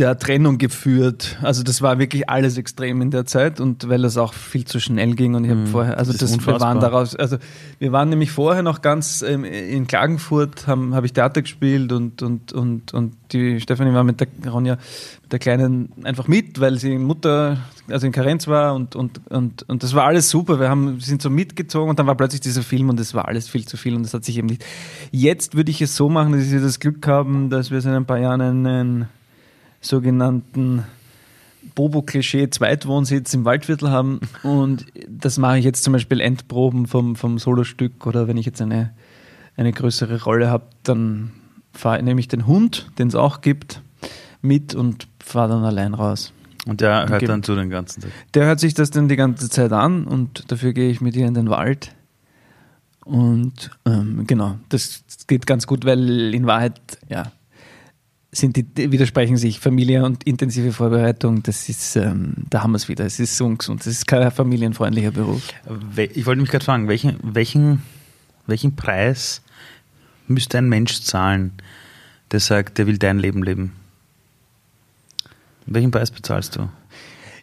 der Trennung geführt. Also das war wirklich alles extrem in der Zeit und weil es auch viel zu schnell ging und ich habe mhm, vorher, also das, das wir waren daraus, also wir waren nämlich vorher noch ganz ähm, in Klagenfurt, habe ich Theater gespielt und und und und die Stefanie war mit der Ronja mit der kleinen einfach mit, weil sie Mutter also in Karenz war und und und und das war alles super. Wir haben sind so mitgezogen und dann war plötzlich dieser Film und es war alles viel zu viel und das hat sich eben nicht. Jetzt würde ich es so machen, dass wir das Glück haben, dass wir seit ein paar Jahren einen sogenannten Bobo-Klischee Zweitwohnsitz im Waldviertel haben. Und das mache ich jetzt zum Beispiel Endproben vom, vom Solostück oder wenn ich jetzt eine, eine größere Rolle habe, dann fahre, nehme ich den Hund, den es auch gibt, mit und fahre dann allein raus. Und der hört und dann zu den ganzen Tag? Der hört sich das dann die ganze Zeit an und dafür gehe ich mit ihr in den Wald. Und ähm, genau, das geht ganz gut, weil in Wahrheit, ja, sind die, widersprechen sich Familie und intensive Vorbereitung, das ist, ähm, da haben wir es wieder. Es ist ungesund. Das ist kein familienfreundlicher Beruf. Ich wollte mich gerade fragen, welchen, welchen, welchen Preis müsste ein Mensch zahlen, der sagt, der will dein Leben leben? Welchen Preis bezahlst du?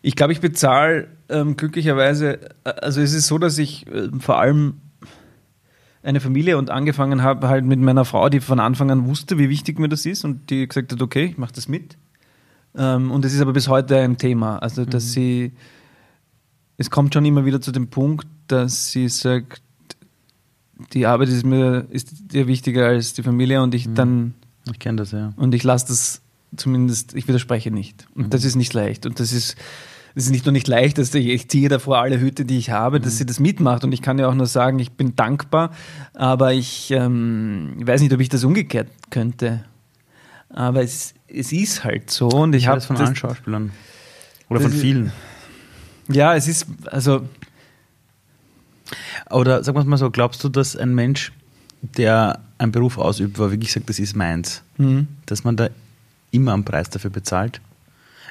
Ich glaube, ich bezahle ähm, glücklicherweise, also es ist so, dass ich äh, vor allem eine Familie und angefangen habe halt mit meiner Frau, die von Anfang an wusste, wie wichtig mir das ist und die gesagt hat, okay, ich mache das mit. Ähm, und es ist aber bis heute ein Thema. Also, dass mhm. sie, es kommt schon immer wieder zu dem Punkt, dass sie sagt, die Arbeit ist mir ist dir wichtiger als die Familie und ich mhm. dann. Ich kenne das, ja. Und ich lasse das zumindest, ich widerspreche nicht. Und mhm. das ist nicht leicht. Und das ist, es ist nicht nur nicht leicht, dass ich, ich ziehe davor alle Hüte, die ich habe, dass mhm. sie das mitmacht. Und ich kann ja auch nur sagen, ich bin dankbar, aber ich, ähm, ich weiß nicht, ob ich das umgekehrt könnte. Aber es, es ist halt so. Und ich, ich habe von das, allen Schauspielern. Oder von vielen. Ja, es ist, also. Oder sagen wir es mal so, glaubst du, dass ein Mensch, der einen Beruf ausübt, wo er wirklich sagt, das ist meins, mhm. dass man da immer einen Preis dafür bezahlt?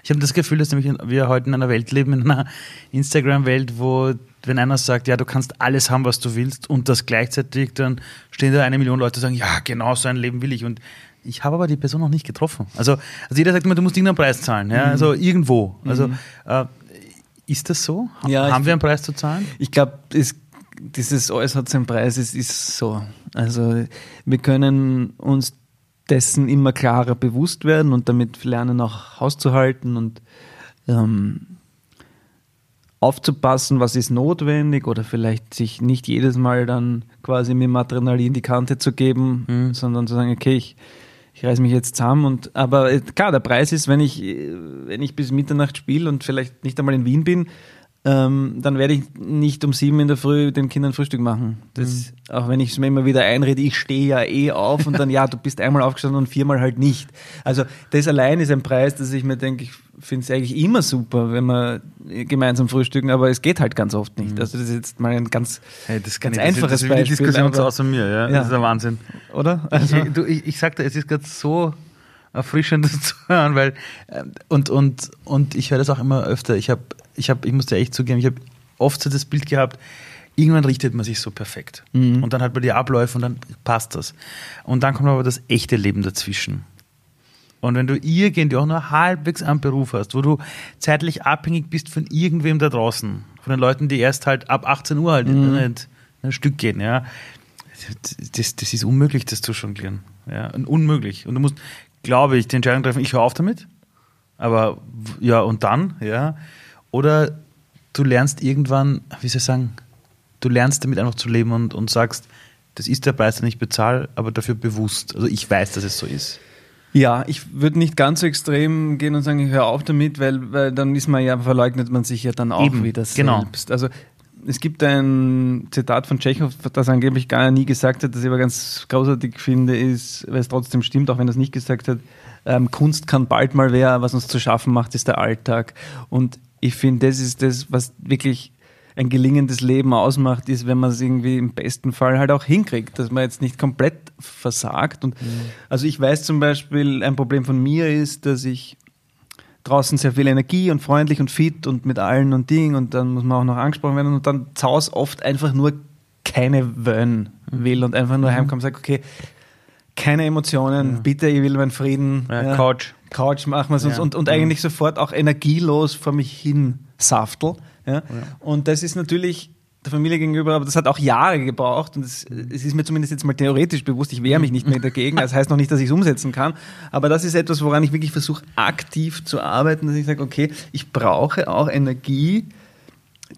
Ich habe das Gefühl, dass nämlich wir heute in einer Welt leben, in einer Instagram-Welt, wo wenn einer sagt, ja, du kannst alles haben, was du willst und das gleichzeitig, dann stehen da eine Million Leute und sagen, ja, genau so ein Leben will ich. Und ich habe aber die Person noch nicht getroffen. Also, also jeder sagt immer, du musst irgendeinen Preis zahlen. Ja? Mhm. Also irgendwo. Also mhm. äh, ist das so? Ja, haben wir einen Preis zu zahlen? Ich glaube, dieses alles hat seinen Preis, es ist so. Also wir können uns dessen immer klarer bewusst werden und damit lernen auch auszuhalten und ähm, aufzupassen, was ist notwendig oder vielleicht sich nicht jedes Mal dann quasi mit dem Adrenalin die Kante zu geben, mhm. sondern zu sagen, okay, ich, ich reiße mich jetzt zusammen und aber äh, klar, der Preis ist, wenn ich, äh, wenn ich bis Mitternacht spiele und vielleicht nicht einmal in Wien bin, ähm, dann werde ich nicht um sieben in der Früh den Kindern Frühstück machen. Das, mhm. Auch wenn ich es mir immer wieder einrede, ich stehe ja eh auf und dann, ja, du bist einmal aufgestanden und viermal halt nicht. Also das allein ist ein Preis, dass ich mir denke, ich finde es eigentlich immer super, wenn wir gemeinsam frühstücken, aber es geht halt ganz oft nicht. Mhm. Also das ist jetzt mal ein ganz, hey, das ganz einfaches das, das Beispiel. Die Diskussion aber, außer mir, ja? ja? Das ist der Wahnsinn. Oder? Also, ich, du, ich, ich sagte, es ist gerade so erfrischend <laughs> das zu hören, weil ähm, und und und ich höre das auch immer öfter. Ich habe ich habe, ich muss dir echt zugeben, ich habe oft so das Bild gehabt, irgendwann richtet man sich so perfekt. Mhm. Und dann hat man die Abläufe und dann passt das. Und dann kommt aber das echte Leben dazwischen. Und wenn du irgendwie auch nur halbwegs einen Beruf hast, wo du zeitlich abhängig bist von irgendwem da draußen, von den Leuten, die erst halt ab 18 Uhr halt mhm. in ein Stück gehen, ja, das, das ist unmöglich, das zu jonglieren. Ja, unmöglich. Und du musst, glaube ich, die Entscheidung treffen, ich höre auf damit. Aber ja, und dann, ja. Oder du lernst irgendwann, wie soll ich sagen, du lernst damit einfach zu leben und, und sagst, das ist der Preis, den ich bezahle, aber dafür bewusst. Also ich weiß, dass es so ist. Ja, ich würde nicht ganz so extrem gehen und sagen, ich höre auf damit, weil, weil dann ist man ja, verleugnet man sich ja dann auch Eben, wieder genau. selbst. Also es gibt ein Zitat von Tschechow, das angeblich gar nie gesagt hat, das ich aber ganz großartig finde, ist, weil es trotzdem stimmt, auch wenn er es nicht gesagt hat, ähm, Kunst kann bald mal wer, was uns zu schaffen macht, ist der Alltag. Und ich finde, das ist das, was wirklich ein gelingendes Leben ausmacht, ist, wenn man es irgendwie im besten Fall halt auch hinkriegt, dass man jetzt nicht komplett versagt. Und mhm. also ich weiß zum Beispiel, ein Problem von mir ist, dass ich draußen sehr viel Energie und freundlich und fit und mit allen und Ding und dann muss man auch noch angesprochen werden und dann zaus oft einfach nur keine Wön mhm. will und einfach nur mhm. heimkommt und sagt, okay, keine Emotionen, ja. bitte, ich will meinen Frieden. Ja, ja, Couch. Couch machen wir es ja. und, und eigentlich sofort auch energielos vor mich hin saftel. Ja? Und das ist natürlich der Familie gegenüber, aber das hat auch Jahre gebraucht und es, es ist mir zumindest jetzt mal theoretisch bewusst, ich wehre mich nicht mehr dagegen. Das <laughs> heißt noch nicht, dass ich es umsetzen kann, aber das ist etwas, woran ich wirklich versuche, aktiv zu arbeiten, dass ich sage, okay, ich brauche auch Energie,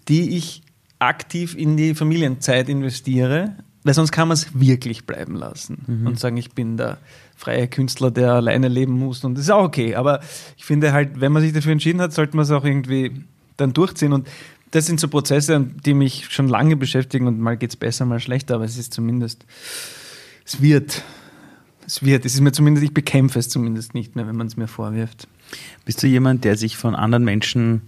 die ich aktiv in die Familienzeit investiere, weil sonst kann man es wirklich bleiben lassen mhm. und sagen, ich bin der freie Künstler, der alleine leben muss. Und das ist auch okay. Aber ich finde halt, wenn man sich dafür entschieden hat, sollte man es auch irgendwie dann durchziehen. Und das sind so Prozesse, die mich schon lange beschäftigen und mal geht es besser, mal schlechter, aber es ist zumindest, es wird. Es wird. Es ist mir zumindest, ich bekämpfe es zumindest nicht mehr, wenn man es mir vorwirft. Bist du jemand, der sich von anderen Menschen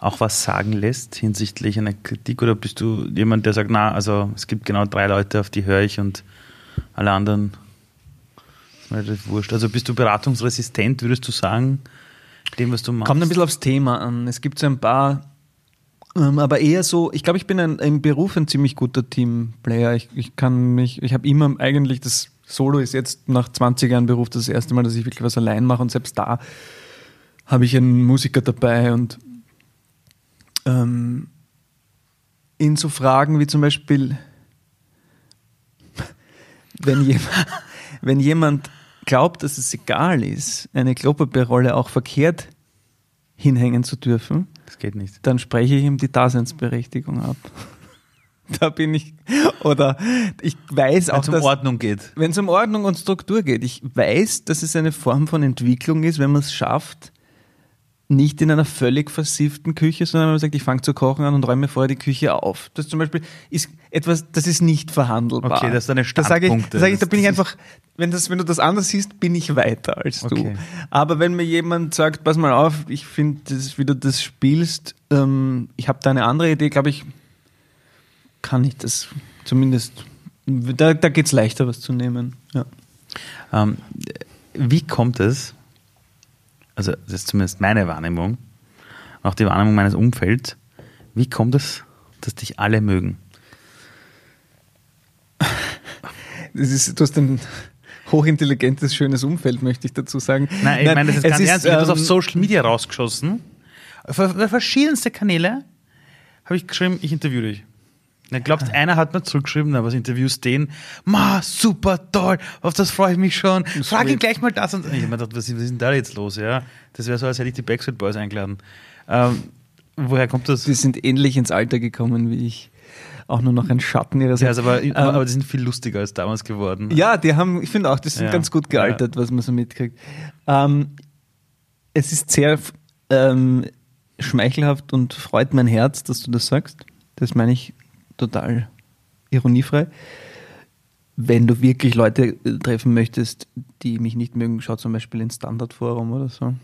auch was sagen lässt hinsichtlich einer Kritik oder bist du jemand, der sagt, na, also es gibt genau drei Leute, auf die höre ich und alle anderen das wurscht. Also bist du beratungsresistent, würdest du sagen, dem, was du machst? Kommt ein bisschen aufs Thema an. Es gibt so ein paar, ähm, aber eher so, ich glaube, ich bin ein, im Beruf ein ziemlich guter Teamplayer. Ich, ich kann mich, ich habe immer eigentlich das Solo ist jetzt nach 20 Jahren Beruf das erste Mal, dass ich wirklich was allein mache und selbst da habe ich einen Musiker dabei und ähm, in so Fragen wie zum Beispiel, <laughs> wenn jemand, wenn jemand glaubt, dass es egal ist, eine Klopapierrolle auch verkehrt hinhängen zu dürfen, das geht nicht. Dann spreche ich ihm die Daseinsberechtigung ab. <laughs> Da bin ich, oder ich weiß auch, wenn es um Ordnung geht. Wenn es um Ordnung und Struktur geht. Ich weiß, dass es eine Form von Entwicklung ist, wenn man es schafft, nicht in einer völlig versifften Küche, sondern man sagt, ich fange zu kochen an und räume vorher die Küche auf. Das zum Beispiel ist etwas, das ist nicht verhandelbar. Okay, das ist eine Standpunkte. Da sage ich, da, sag ich, da bin ich einfach, wenn, das, wenn du das anders siehst, bin ich weiter als okay. du. Aber wenn mir jemand sagt, pass mal auf, ich finde, wie du das spielst, ähm, ich habe da eine andere Idee, glaube ich, kann ich das zumindest, da, da geht es leichter, was zu nehmen. Ja. Ähm, wie kommt es, also das ist zumindest meine Wahrnehmung, auch die Wahrnehmung meines Umfelds, wie kommt es, dass dich alle mögen? Das ist, du hast ein hochintelligentes, schönes Umfeld, möchte ich dazu sagen. Nein, ich meine, das ist ganz ernst. Ich habe das auf ähm, Social Media rausgeschossen. Auf verschiedenste Kanäle habe ich geschrieben, ich interviewe dich. Dann glaubst, einer hat mir zurückgeschrieben, na, was interviewst den? Ma, super toll, auf das freue ich mich schon. Frag ihn gleich mal das und ich hab mir gedacht, was, was ist denn da jetzt los? Ja, das wäre so, als hätte ich die Backstreet Boys eingeladen. Ähm, woher kommt das? Die sind ähnlich ins Alter gekommen wie ich. Auch nur noch ein Schatten ihrer Ja, also, aber, Ähm, aber die sind viel lustiger als damals geworden. Ja, die haben, ich finde auch, die sind Ja. ganz gut gealtert, was man so mitkriegt. Ähm, es ist sehr ähm, schmeichelhaft und freut mein Herz, dass du das sagst. Das meine ich total ironiefrei. Wenn du wirklich Leute äh, treffen möchtest, die mich nicht mögen, schau zum Beispiel ins Standardforum oder so.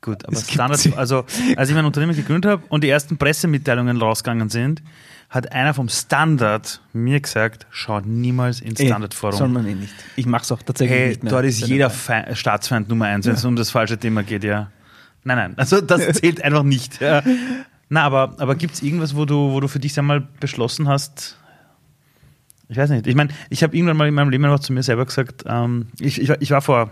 Gut, aber Standard, also als ich mein Unternehmen gegründet habe und die ersten Pressemitteilungen rausgegangen sind, hat einer vom Standard mir gesagt, schau niemals ins Standardforum. Soll man eh nicht. Ich mache es auch tatsächlich Hey, nicht mehr. dort ist jeder. Fe Staatsfeind Nummer eins, wenn es um das falsche Thema geht, ja. Nein, nein, also das <laughs> zählt einfach nicht. Ja. Na, aber, aber gibt es irgendwas, wo du, wo du für dich einmal beschlossen hast? Ich weiß nicht. Ich meine, ich habe irgendwann mal in meinem Leben einfach zu mir selber gesagt, ähm, ich, ich, war- ich war vor,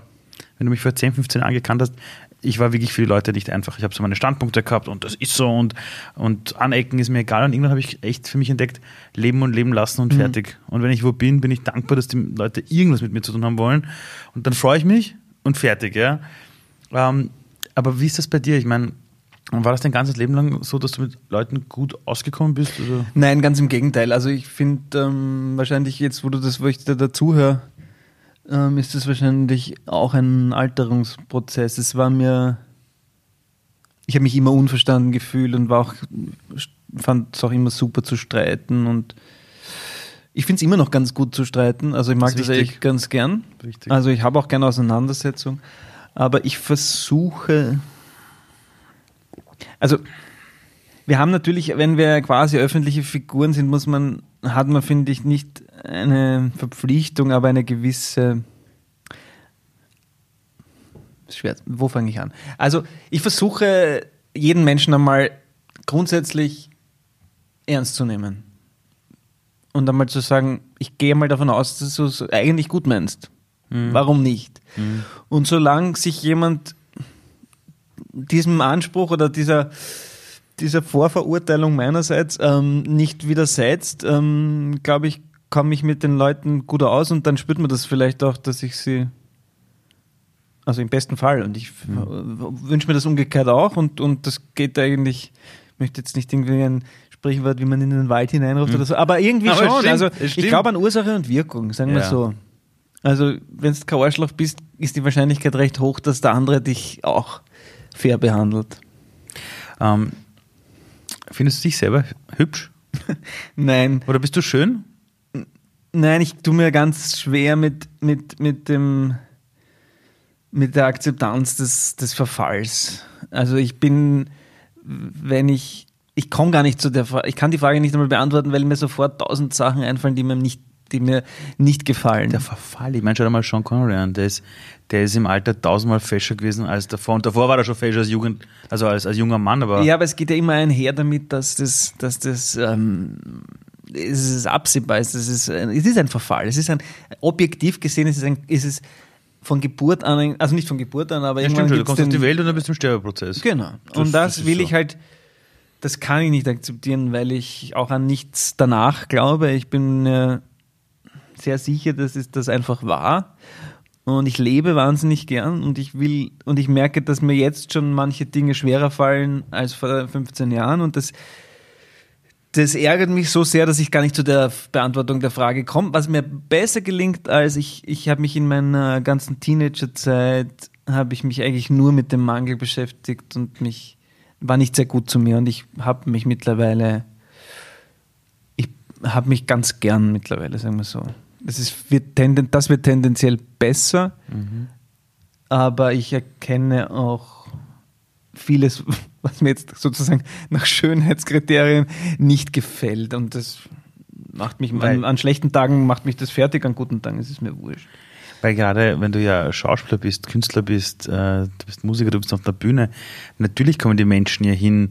wenn du mich vor 10, 15 Jahren gekannt hast, ich war wirklich für die Leute nicht einfach. Ich habe so meine Standpunkte gehabt und das ist so und, und anecken ist mir egal. Und irgendwann habe ich echt für mich entdeckt, leben und leben lassen und fertig. Und wenn ich wo bin, bin ich dankbar, dass die Leute irgendwas mit mir zu tun haben wollen. Und dann freue ich mich und fertig, ja. Ähm, aber wie ist das bei dir? Ich meine, war das dein ganzes Leben lang so, dass du mit Leuten gut ausgekommen bist? Oder? Nein, ganz im Gegenteil. Also ich finde ähm, wahrscheinlich jetzt, wo du das, wo ich da dazuhöre, ähm, ist das wahrscheinlich auch ein Alterungsprozess. Es war mir, ich habe mich immer unverstanden gefühlt und war auch, fand es auch immer super zu streiten und ich finde es immer noch ganz gut zu streiten. Also ich mag Das das, echt ganz gern. Richtig. Also ich habe auch gerne Auseinandersetzung, aber ich versuche, also wir haben natürlich, wenn wir quasi öffentliche Figuren sind, muss man, hat man, finde ich, nicht eine Verpflichtung, aber eine gewisse. Schwer. Wo fange ich an? Also, ich versuche, jeden Menschen einmal grundsätzlich ernst zu nehmen. Und einmal zu sagen, ich gehe mal davon aus, dass du es eigentlich gut meinst. Warum nicht? Und solange sich jemand diesem Anspruch oder dieser, dieser Vorverurteilung meinerseits ähm, nicht widersetzt, ähm, glaube ich, komme ich mit den Leuten gut aus und dann spürt man das vielleicht auch, dass ich sie, also im besten Fall, und ich wünsche mir das umgekehrt auch und, und das geht eigentlich, ich möchte jetzt nicht irgendwie ein Sprichwort, wie man in den Wald hineinruft oder so, aber irgendwie Aber schon. stimmt, also ich glaube an Ursache und Wirkung, sagen wir Ja. so. Also wenn du kein Arschloch bist, ist die Wahrscheinlichkeit recht hoch, dass der andere dich auch fair behandelt. Ähm, findest du dich selber hübsch? <laughs> Nein, Oder bist du schön? nein, ich tue mir ganz schwer mit, mit, mit dem mit der Akzeptanz des, des Verfalls. Also ich bin, wenn ich, ich komme gar nicht zu der Frage, ich kann die Frage nicht einmal beantworten, weil mir sofort tausend Sachen einfallen, die mir nicht, die mir nicht gefallen. Der Verfall. Ich meine, schau dir mal Sean Connery an. Der ist, der ist im Alter tausendmal fescher gewesen als davor. Und davor war er schon fescher als Jugend, also als, als junger Mann, aber Ja, aber es geht ja immer einher damit, dass das, dass das ähm, es ist absehbar ist. Es ist, ein- es ist ein Verfall. Es ist ein objektiv gesehen, es ist, ein, ist es von Geburt an, also nicht von Geburt an, aber ja, stimmt schon. Du kommst auf den- die Welt und dann bist du im Sterbeprozess. Genau. Das- und das, das ist will so. ich halt, das kann ich nicht akzeptieren, weil ich auch an nichts danach glaube. Ich bin äh, sehr sicher, dass es das einfach war. Und ich lebe wahnsinnig gern und ich will, und ich merke, dass mir jetzt schon manche Dinge schwerer fallen als vor 15 Jahren und das, das ärgert mich so sehr, dass ich gar nicht zu der Beantwortung der Frage komme. Was mir besser gelingt, als ich, ich habe mich in meiner ganzen Teenagerzeit, habe ich mich eigentlich nur mit dem Mangel beschäftigt und mich, war nicht sehr gut zu mir und ich habe mich mittlerweile, ich habe mich ganz gern mittlerweile, sagen wir so. Das, ist, wird tenden, das wird tendenziell besser, aber ich erkenne auch vieles, <laughs> was mir jetzt sozusagen nach Schönheitskriterien nicht gefällt. Und das macht mich an, an schlechten Tagen macht mich das fertig, an guten Tagen ist es mir wurscht. Weil gerade, wenn du ja Schauspieler bist, Künstler bist, äh, du bist Musiker, du bist auf der Bühne, natürlich kommen die Menschen ja hin,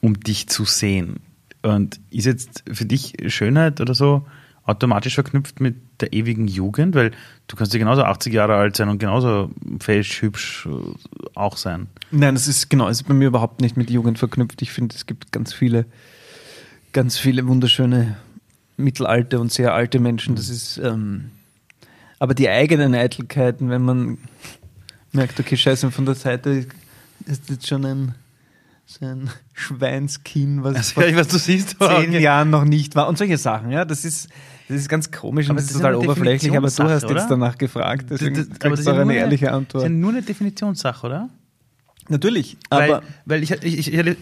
um dich zu sehen. Und ist jetzt für dich Schönheit oder so automatisch verknüpft mit der ewigen Jugend? Weil du kannst ja genauso 80 Jahre alt sein und genauso fesch, hübsch äh, auch sein. Nein, das ist genau, ist bei mir überhaupt nicht mit Jugend verknüpft. Ich finde, es gibt ganz viele, ganz viele wunderschöne mittelalte und sehr alte Menschen. Das ist, ähm, aber die eigenen Eitelkeiten, wenn man merkt, okay, scheiße, von der Seite ist jetzt schon ein, so ein Schweinskinn, was Also, vor was du siehst, zehn Jahren noch nicht war und solche Sachen. Ja, das ist, das ist ganz komisch Aber und das das ist total eine oberflächlich, aber du hast Definitionssache, jetzt oder? danach gefragt, deswegen Das- das- das kriegst ist du ja auch eine nur ehrliche Das Antwort. ist ja nur eine Definitionssache, oder? Natürlich, Weil, aber weil ich, ich, ich,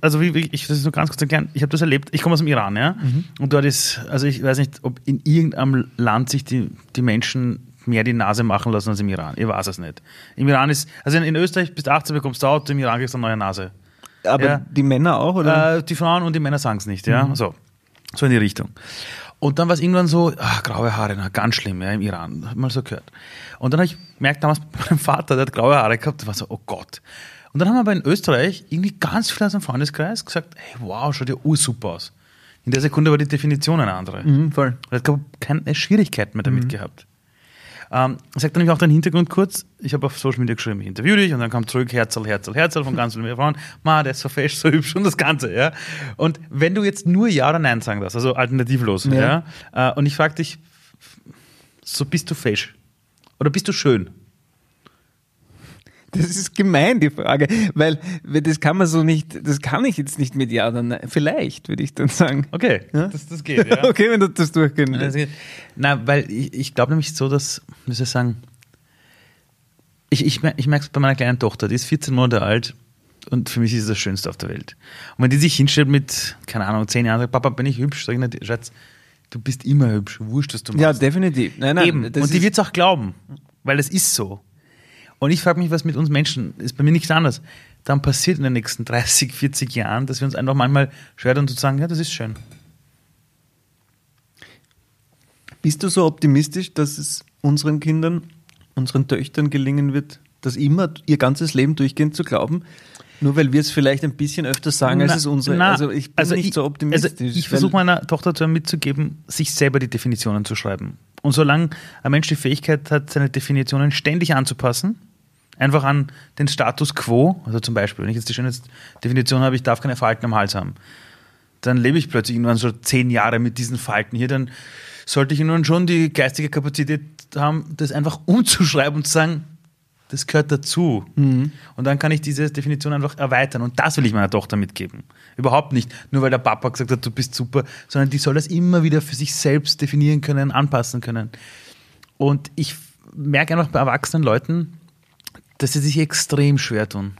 also wie, wie ich das ist nur ganz kurz erklären, ich habe das erlebt, ich komme aus dem Iran, ja, Mhm. und dort ist, also ich weiß nicht, ob in irgendeinem Land sich die, die Menschen mehr die Nase machen lassen als im Iran. Ich weiß es nicht. Im Iran ist, also in, in Österreich bis 18 bekommst du Auto, im Iran kriegst du eine neue Nase. Aber ja. die Männer auch, oder? Äh, die Frauen und die Männer sagen es nicht, ja. Mhm. So. So in die Richtung. Und dann war es irgendwann so, ach, graue Haare, na, ganz schlimm, ja, im Iran. Hab mal so gehört. Und dann habe ich gemerkt, damals <laughs> bei meinem Vater, der hat graue Haare gehabt, war so, oh Gott. Und dann haben aber in Österreich irgendwie ganz viele aus dem Freundeskreis gesagt, hey, wow, schaut ja ursuper aus. In der Sekunde war die Definition eine andere. Mhm, voll. Er hat keine Schwierigkeiten mehr damit gehabt. Ähm, sage dann nämlich auch den Hintergrund kurz. Ich habe auf Social Media geschrieben, ich interview dich und dann kam zurück Herzl, Herzl, Herzl von ganz vielen Frauen. Ma, der ist so fesch, so hübsch und das Ganze, ja. Und wenn du jetzt nur Ja oder Nein sagen darfst, also alternativlos, ja, Ja. äh, und ich frage dich, so bist du fesch? Oder bist du schön? Das ist gemein, die Frage, weil das kann man so nicht, das kann ich jetzt nicht mit Ja oder Nein. Vielleicht, würde ich dann sagen. Okay, Ja? das, das geht, ja. <laughs> okay, wenn du das durchgehen geht. Na, weil ich, ich glaube nämlich so, dass, wie soll ich sagen, ich, ich, ich merke es bei meiner kleinen Tochter, die ist 14 Monate alt und für mich ist sie das Schönste auf der Welt. Und wenn die sich hinstellt mit, keine Ahnung, 10 Jahren, sagt, Papa, bin ich hübsch? Sag ich nicht, Schatz, du bist immer hübsch, wurscht, was du machst. Ja, definitiv. Nein, nein, Eben. und die wird es auch glauben, weil es ist so. Und ich frage mich, was mit uns Menschen, ist bei mir nichts anderes, dann passiert in den nächsten 30, 40 Jahren, dass wir uns einfach manchmal schwer tun zu sagen, ja, das ist schön. Bist du so optimistisch, dass es unseren Kindern, unseren Töchtern gelingen wird, das immer ihr ganzes Leben durchgehend zu glauben? Nur weil wir es vielleicht ein bisschen öfter sagen, als Na- es unsere. na, also ich bin nicht so optimistisch. Also ich versuche meiner Tochter zu mitzugeben, sich selber die Definitionen zu schreiben. Und solange ein Mensch die Fähigkeit hat, seine Definitionen ständig anzupassen, einfach an den Status quo, also zum Beispiel, wenn ich jetzt die schöne Definition habe, ich darf keine Falten am Hals haben, dann lebe ich plötzlich irgendwann so zehn Jahre mit diesen Falten hier, dann sollte ich nun schon die geistige Kapazität haben, das einfach umzuschreiben und zu sagen, das gehört dazu. Und dann kann ich diese Definition einfach erweitern. Und das will ich meiner Tochter mitgeben. Überhaupt nicht, nur weil der Papa gesagt hat, du bist super, sondern die soll das immer wieder für sich selbst definieren können, anpassen können. Und ich merke einfach bei erwachsenen Leuten, dass sie sich extrem schwer tun.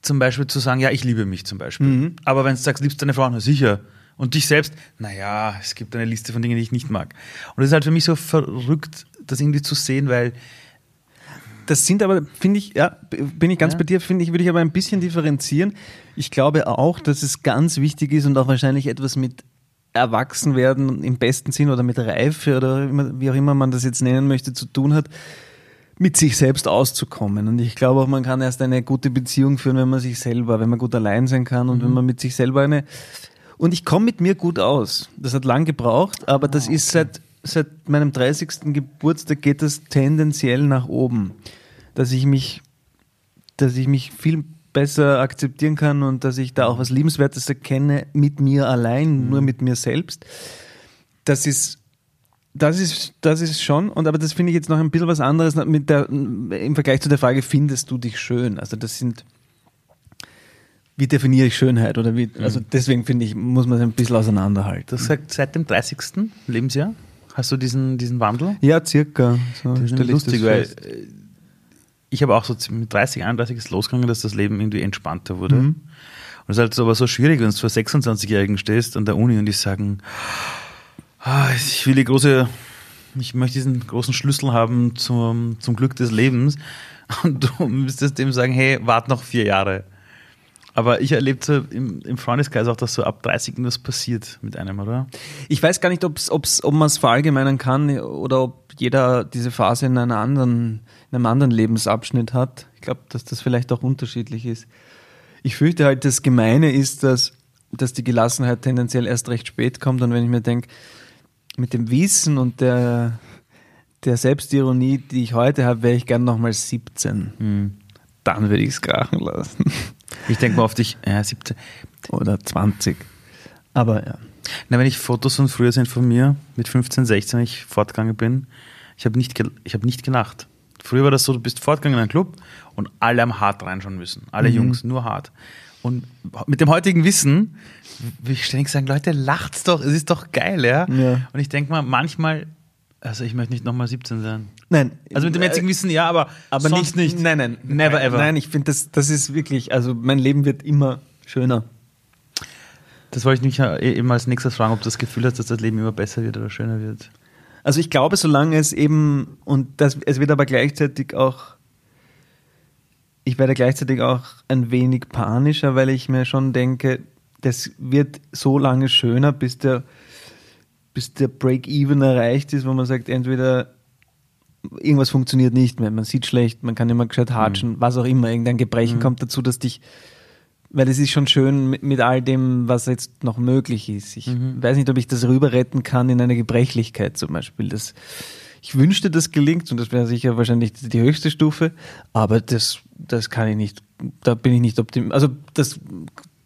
Zum Beispiel zu sagen, ja, ich liebe mich zum Beispiel. Aber wenn du sagst, liebst deine Frau, na sicher. Und dich selbst, naja, es gibt eine Liste von Dingen, die ich nicht mag. Und das ist halt für mich so verrückt, das irgendwie zu sehen, weil Das sind aber, finde ich, ja, bin ich ganz Ja. bei dir, finde ich, würde ich aber ein bisschen differenzieren. Ich glaube auch, dass es ganz wichtig ist und auch wahrscheinlich etwas mit Erwachsenwerden im besten Sinn oder mit Reife oder wie auch immer man das jetzt nennen möchte, zu tun hat, mit sich selbst auszukommen. Und ich glaube auch, man kann erst eine gute Beziehung führen, wenn man sich selber, wenn man gut allein sein kann und wenn man mit sich selber eine. Und ich komme mit mir gut aus. Das hat lang gebraucht, aber das ist seit, seit meinem 30. Geburtstag geht das tendenziell nach oben. Dass ich mich, dass ich mich viel besser akzeptieren kann und dass ich da auch was Liebenswertes erkenne mit mir allein, nur mit mir selbst. Das ist das ist, das ist schon, und aber das finde ich jetzt noch ein bisschen was anderes mit der, im Vergleich zu der Frage, findest du dich schön? Also das sind, wie definiere ich Schönheit? Oder wie, also deswegen finde ich, muss man es ein bisschen auseinanderhalten. Du hast gesagt, seit dem 30. Lebensjahr hast du diesen, diesen Wandel? Ja, circa. So Das ist ich lustig, das weil äh, ich habe auch so mit 30, 31 ist losgegangen, dass das Leben irgendwie entspannter wurde. Mhm. Und es ist halt aber so schwierig, wenn du vor 26-Jährigen stehst an der Uni und die sagen, ich will die große, ich möchte diesen großen Schlüssel haben zum, zum Glück des Lebens. Und du <laughs> müsstest dem sagen, hey, wart noch vier Jahre. Aber ich erlebe im, im Freundeskreis auch, dass so ab 30 was passiert mit einem, oder? Ich weiß gar nicht, ob's, ob's, ob man es verallgemeinern kann oder ob jeder diese Phase in, einer anderen, in einem anderen Lebensabschnitt hat. Ich glaube, dass das vielleicht auch unterschiedlich ist. Ich fürchte halt, das Gemeine ist, dass, dass die Gelassenheit tendenziell erst recht spät kommt. Und wenn ich mir denke, mit dem Wissen und der, der Selbstironie, die ich heute habe, wäre ich gern nochmal 17. Hm. Dann würde ich es krachen lassen. Ich denke mal auf dich, ja, 17. Oder 20. Aber ja. Na, wenn ich Fotos von früher sind von mir, mit 15, 16, wenn ich fortgegangen bin, ich habe nicht, ich hab nicht gelacht. Früher war das so, du bist fortgegangen in einen Club und alle haben hart reinschauen müssen. Alle Mhm. Jungs, nur hart. Und mit dem heutigen Wissen, will ich ständig sagen, Leute, lacht's doch, es ist doch geil, ja? Ja. Und ich denke mal, manchmal, also ich möchte nicht nochmal 17 sein. Nein. Also mit dem jetzigen Wissen, ja, aber, aber sonst nicht, nicht. Nein, nein. Never nein, ever. Nein, ich finde, das, das ist wirklich, also mein Leben wird immer schöner. Das wollte ich mich ja eben als nächstes fragen, ob du das Gefühl hast, dass das Leben immer besser wird oder schöner wird. Also ich glaube, solange es eben, und das, es wird aber gleichzeitig auch, ich werde gleichzeitig auch ein wenig panischer, weil ich mir schon denke, das wird so lange schöner, bis der, bis der Break-Even erreicht ist, wo man sagt, entweder irgendwas funktioniert nicht mehr, man sieht schlecht, man kann immer gescheit hatschen, was auch immer, irgendein Gebrechen kommt dazu, dass dich, weil es ist schon schön mit, mit all dem, was jetzt noch möglich ist. Ich weiß nicht, ob ich das rüber retten kann in eine Gebrechlichkeit zum Beispiel. Das, ich wünschte, das gelingt und das wäre sicher wahrscheinlich die höchste Stufe, aber das, das kann ich nicht, da bin ich nicht optimistisch. Also das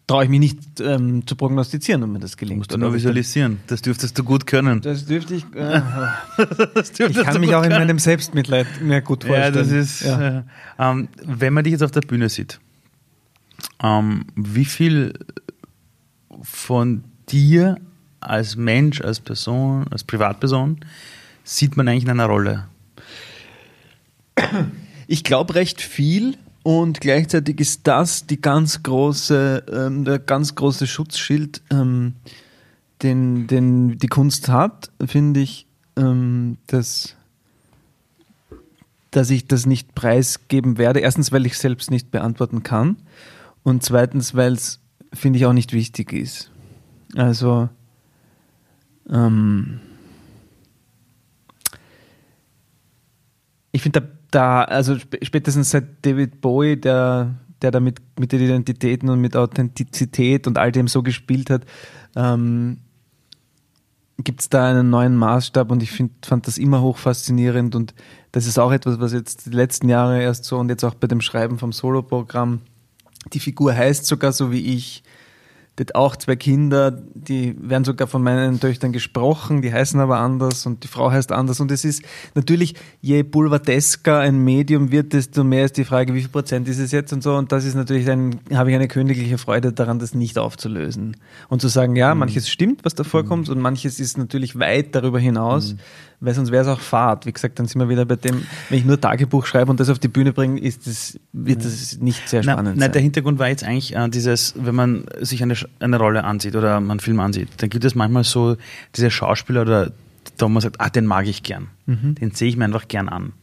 traue ich mich nicht ähm, zu prognostizieren, ob mir das gelingt. Musst du nur visualisieren. Das dürftest du gut können. Das dürfte ich. Äh, <laughs> Das ich dürftest kann du mich gut auch in können. meinem Selbstmitleid mir gut Ja, vorstellen. das ist. Ja. Äh, ähm, wenn man dich jetzt auf der Bühne sieht, ähm, wie viel von dir als Mensch, als Person, als Privatperson sieht man eigentlich in einer Rolle? Ich glaube recht viel und gleichzeitig ist das die ganz große, ähm, der ganz große Schutzschild, ähm, den, den die Kunst hat, finde ich, ähm, dass, dass ich das nicht preisgeben werde. Erstens, weil ich selbst nicht beantworten kann und zweitens, weil es, finde ich, auch nicht wichtig ist. Also, ähm, ich finde, da, da, also sp- spätestens seit David Bowie, der, der da mit, mit den Identitäten und mit Authentizität und all dem so gespielt hat, ähm, gibt es da einen neuen Maßstab und ich find, fand das immer hoch faszinierend und das ist auch etwas, was jetzt die letzten Jahre erst so und jetzt auch bei dem Schreiben vom Soloprogramm, die Figur heißt sogar so wie ich, die hat auch zwei Kinder, die werden sogar von meinen Töchtern gesprochen, die heißen aber anders und die Frau heißt anders. Und es ist natürlich, je boulevardesker ein Medium wird, desto mehr ist die Frage, wie viel Prozent ist es jetzt und so. Und das ist natürlich ein, habe ich eine königliche Freude daran, das nicht aufzulösen. Und zu sagen, ja, manches stimmt, was da vorkommt, und manches ist natürlich weit darüber hinaus, weil sonst wäre es auch Fahrt. Wie gesagt, dann sind wir wieder bei dem, wenn ich nur Tagebuch schreibe und das auf die Bühne bringe, ist das, wird das nicht sehr spannend na, sein. der Hintergrund war jetzt eigentlich äh, dieses, wenn man sich eine, eine Rolle ansieht oder man einen Film ansieht, dann gibt es manchmal so diese Schauspieler oder da man sagt, ah, den mag ich gern. Den sehe ich mir einfach gern an.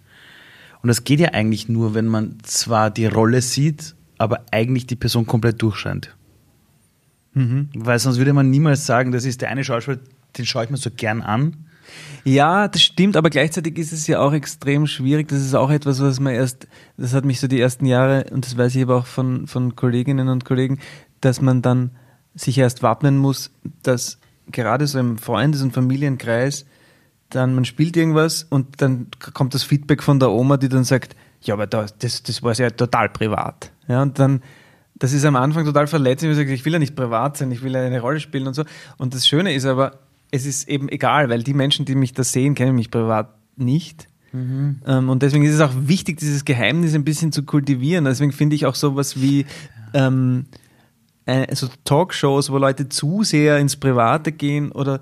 Und das geht ja eigentlich nur, wenn man zwar die Rolle sieht, aber eigentlich die Person komplett durchscheint. Weil sonst würde man niemals sagen, das ist der eine Schauspieler, den schaue ich mir so gern an. Ja, das stimmt, aber gleichzeitig ist es ja auch extrem schwierig. Das ist auch etwas, was man erst, das hat mich so die ersten Jahre, und das weiß ich aber auch von, von Kolleginnen und Kollegen, dass man dann sich erst wappnen muss, dass gerade so im Freundes- und Familienkreis dann, man spielt irgendwas und dann kommt das Feedback von der Oma, die dann sagt, ja, aber da, das, das war ja total privat. Ja, und dann, das ist am Anfang total verletzend, ich will ja nicht privat sein, ich will ja eine Rolle spielen und so. Und das Schöne ist aber, es ist eben egal, weil die Menschen, die mich da sehen, kennen mich privat nicht. Ähm, und deswegen ist es auch wichtig, dieses Geheimnis ein bisschen zu kultivieren. Deswegen finde ich auch sowas wie ähm, äh, Talkshows, wo Leute zu sehr ins Private gehen oder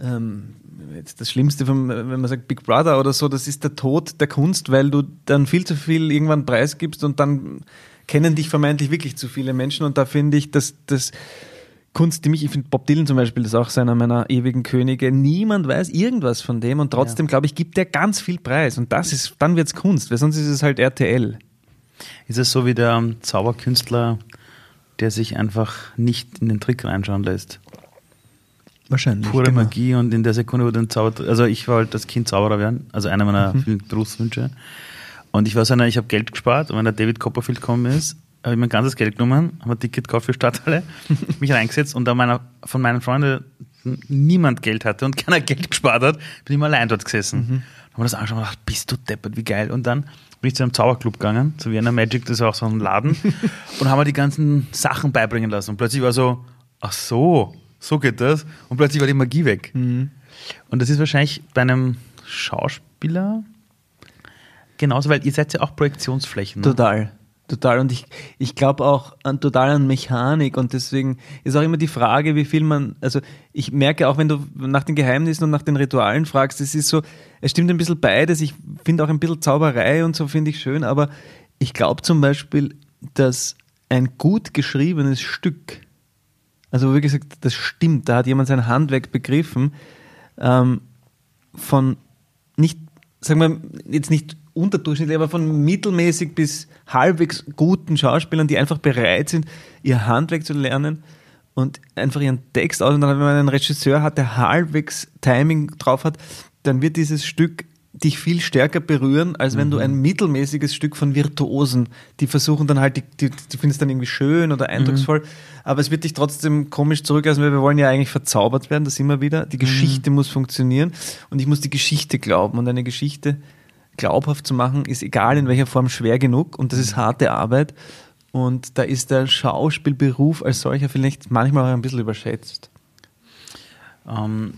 ähm, jetzt das Schlimmste, vom, wenn man sagt Big Brother oder so, das ist der Tod der Kunst, weil du dann viel zu viel irgendwann preisgibst und dann kennen dich vermeintlich wirklich zu viele Menschen und da finde ich, dass das Kunst, die mich, ich finde Bob Dylan zum Beispiel, das ist auch einer meiner ewigen Könige. Niemand weiß irgendwas von dem und trotzdem, glaube ich, gibt der ganz viel Preis. Und das ist, dann wird's Kunst, weil sonst ist es halt RTL. Ist es so wie der ähm, Zauberkünstler, der sich einfach nicht in den Trick reinschauen lässt. Wahrscheinlich. Pure genau. Magie und in der Sekunde, du ein Zauber, also ich war halt das Kind Zauberer werden, also einer meiner Mhm. vielen Berufswünsche. Und ich war so einer, ich habe Geld gespart und wenn der David Copperfield gekommen ist, habe ich mein ganzes Geld genommen, habe ein Ticket gekauft für Stadthalle, <laughs> mich reingesetzt und da meiner, von meinen Freunden niemand Geld hatte und keiner <laughs> Geld gespart hat, bin ich immer allein dort gesessen. Mhm. Haben wir das angeschaut und gedacht, bist du deppert, wie geil. Und dann bin ich zu einem Zauberclub gegangen, zu Vienna Magic, das ist auch so ein Laden, <laughs> und haben mir die ganzen Sachen beibringen lassen. Und plötzlich war so, ach so, so geht das. Und plötzlich war die Magie weg. Mhm. Und das ist wahrscheinlich bei einem Schauspieler genauso, weil ihr seid ja auch Projektionsflächen. Ne? Total. Total. Und ich, ich glaube auch an, total an Mechanik und deswegen ist auch immer die Frage, wie viel man, also ich merke auch, wenn du nach den Geheimnissen und nach den Ritualen fragst, es ist so, es stimmt ein bisschen beides. Ich finde auch ein bisschen Zauberei und so finde ich schön, aber ich glaube zum Beispiel, dass ein gut geschriebenes Stück, also wie gesagt, das stimmt, da hat jemand sein Handwerk begriffen, ähm, von nicht, sagen wir, jetzt nicht unterdurchschnittlich, aber von mittelmäßig bis halbwegs guten Schauspielern, die einfach bereit sind, ihr Handwerk zu lernen und einfach ihren Text aus. Und dann, wenn man einen Regisseur hat, der halbwegs Timing drauf hat, dann wird dieses Stück dich viel stärker berühren, als wenn du ein mittelmäßiges Stück von Virtuosen, die versuchen dann halt, die, die, die findest dann irgendwie schön oder eindrucksvoll, aber es wird dich trotzdem komisch zurücklassen, weil wir wollen ja eigentlich verzaubert werden, das immer wieder. Die Geschichte muss funktionieren und ich muss die Geschichte glauben und eine Geschichte glaubhaft zu machen, ist egal in welcher Form schwer genug und das ist harte Arbeit und da ist der Schauspielberuf als solcher vielleicht manchmal auch ein bisschen überschätzt. Ähm,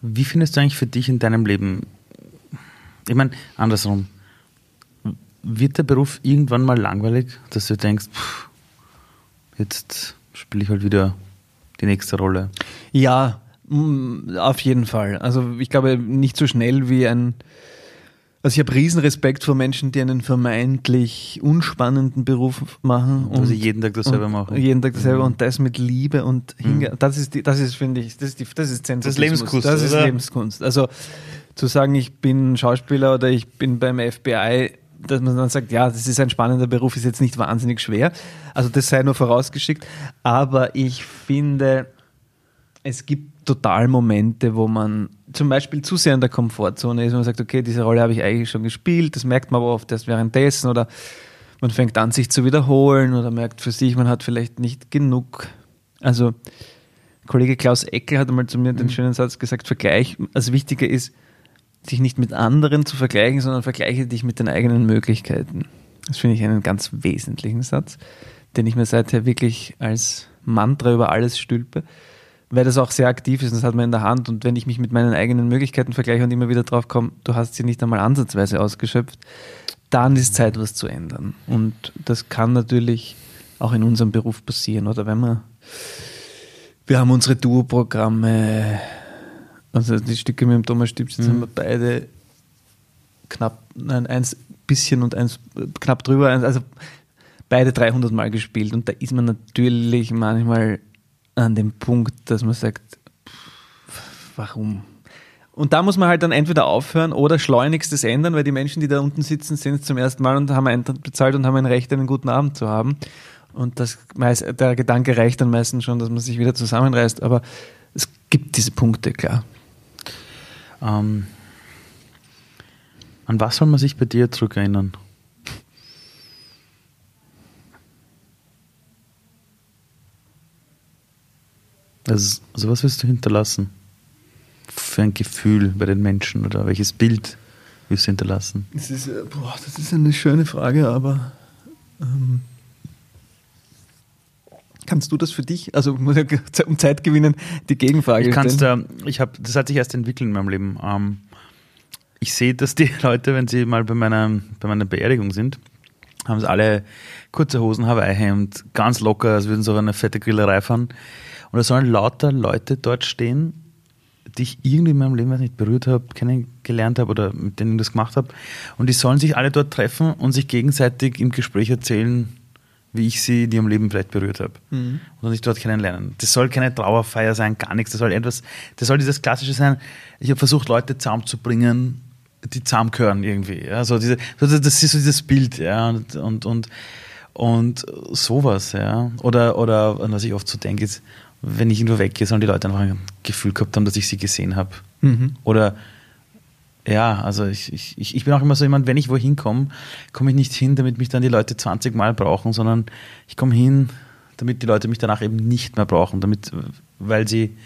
wie findest du eigentlich für dich in deinem Leben, ich meine, andersrum, wird der Beruf irgendwann mal langweilig, dass du denkst, pff, jetzt spiele ich halt wieder die nächste Rolle? Ja, auf jeden Fall. Also ich glaube nicht so schnell wie ein. Also ich habe Riesenrespekt vor Menschen, die einen vermeintlich unspannenden Beruf machen Und sie jeden Tag dasselbe machen. Jeden Tag dasselbe Mhm. und das mit Liebe und Hinge das ist die, das ist finde ich das ist die, das ist Zentralismus. Lebenskunst, Das ist oder? Lebenskunst. Also zu sagen, ich bin Schauspieler oder ich bin beim FBI, dass man dann sagt, ja, das ist ein spannender Beruf, ist jetzt nicht wahnsinnig schwer. Also das sei nur vorausgeschickt. Aber ich finde, es gibt total Momente, wo man zum Beispiel zu sehr in der Komfortzone ist und man sagt, okay, diese Rolle habe ich eigentlich schon gespielt, das merkt man aber oft erst währenddessen oder man fängt an, sich zu wiederholen oder merkt für sich, man hat vielleicht nicht genug. Also Kollege Klaus Eckel hat einmal zu mir den schönen Satz gesagt, Vergleich, also wichtiger ist, sich nicht mit anderen zu vergleichen, sondern vergleiche dich mit den eigenen Möglichkeiten. Das finde ich einen ganz wesentlichen Satz, den ich mir seither wirklich als Mantra über alles stülpe, weil das auch sehr aktiv ist und das hat man in der Hand. Und wenn ich mich mit meinen eigenen Möglichkeiten vergleiche und immer wieder drauf komme, du hast sie nicht einmal ansatzweise ausgeschöpft, dann ist Zeit, was zu ändern. Und das kann natürlich auch in unserem Beruf passieren. Oder wenn wir, wir haben unsere Duo-Programme, also die Stücke mit dem Thomas Stübs, jetzt haben wir beide knapp, nein, eins bisschen und eins knapp drüber, also beide 300 Mal gespielt. Und da ist man natürlich manchmal an dem Punkt, dass man sagt, warum? Und da muss man halt dann entweder aufhören oder schleunigst das ändern, weil die Menschen, die da unten sitzen, sehen es zum ersten Mal und haben Eintritt bezahlt und haben ein Recht, einen guten Abend zu haben. Und das der Gedanke reicht dann meistens schon, dass man sich wieder zusammenreißt. Aber es gibt diese Punkte, klar. Ähm, an was soll man sich bei dir zurückerinnern? Also, also was willst du hinterlassen? Für ein Gefühl bei den Menschen oder welches Bild willst du hinterlassen? Das ist, äh, boah, das ist eine schöne Frage, aber ähm, kannst du das für dich, also muss ja <laughs> um Zeit gewinnen, die Gegenfrage Ich kann's stellen? da, ich habe, das hat sich erst entwickelt in meinem Leben. Ähm, ich sehe, dass die <laughs> Leute, wenn sie mal bei meiner, bei meiner Beerdigung sind, haben sie alle kurze Hosen, Hawaii-Hemd, ganz locker, als würden sie auf eine fette Grillerei fahren. Und da sollen lauter Leute dort stehen, die ich irgendwie in meinem Leben weiß nicht, berührt habe, kennengelernt habe oder mit denen ich das gemacht habe. Und die sollen sich alle dort treffen und sich gegenseitig im Gespräch erzählen, wie ich sie in ihrem Leben vielleicht berührt habe. Mhm. Und sich dort kennenlernen. Das soll keine Trauerfeier sein, gar nichts. Das soll etwas, das soll dieses Klassische sein. Ich habe versucht, Leute zusammenzubringen, die zusammengehören irgendwie. Ja, so diese, das ist so dieses Bild, ja, und, und, und, Und sowas, ja. Oder, oder was ich oft so denke, ist, wenn ich irgendwo weggehe, sollen die Leute einfach ein Gefühl gehabt haben, dass ich sie gesehen habe. Mhm. Oder ja, also ich, ich, ich bin auch immer so jemand, wenn ich wohin komme, komme ich nicht hin, damit mich dann die Leute 20 Mal brauchen, sondern ich komme hin, damit die Leute mich danach eben nicht mehr brauchen, damit, weil sie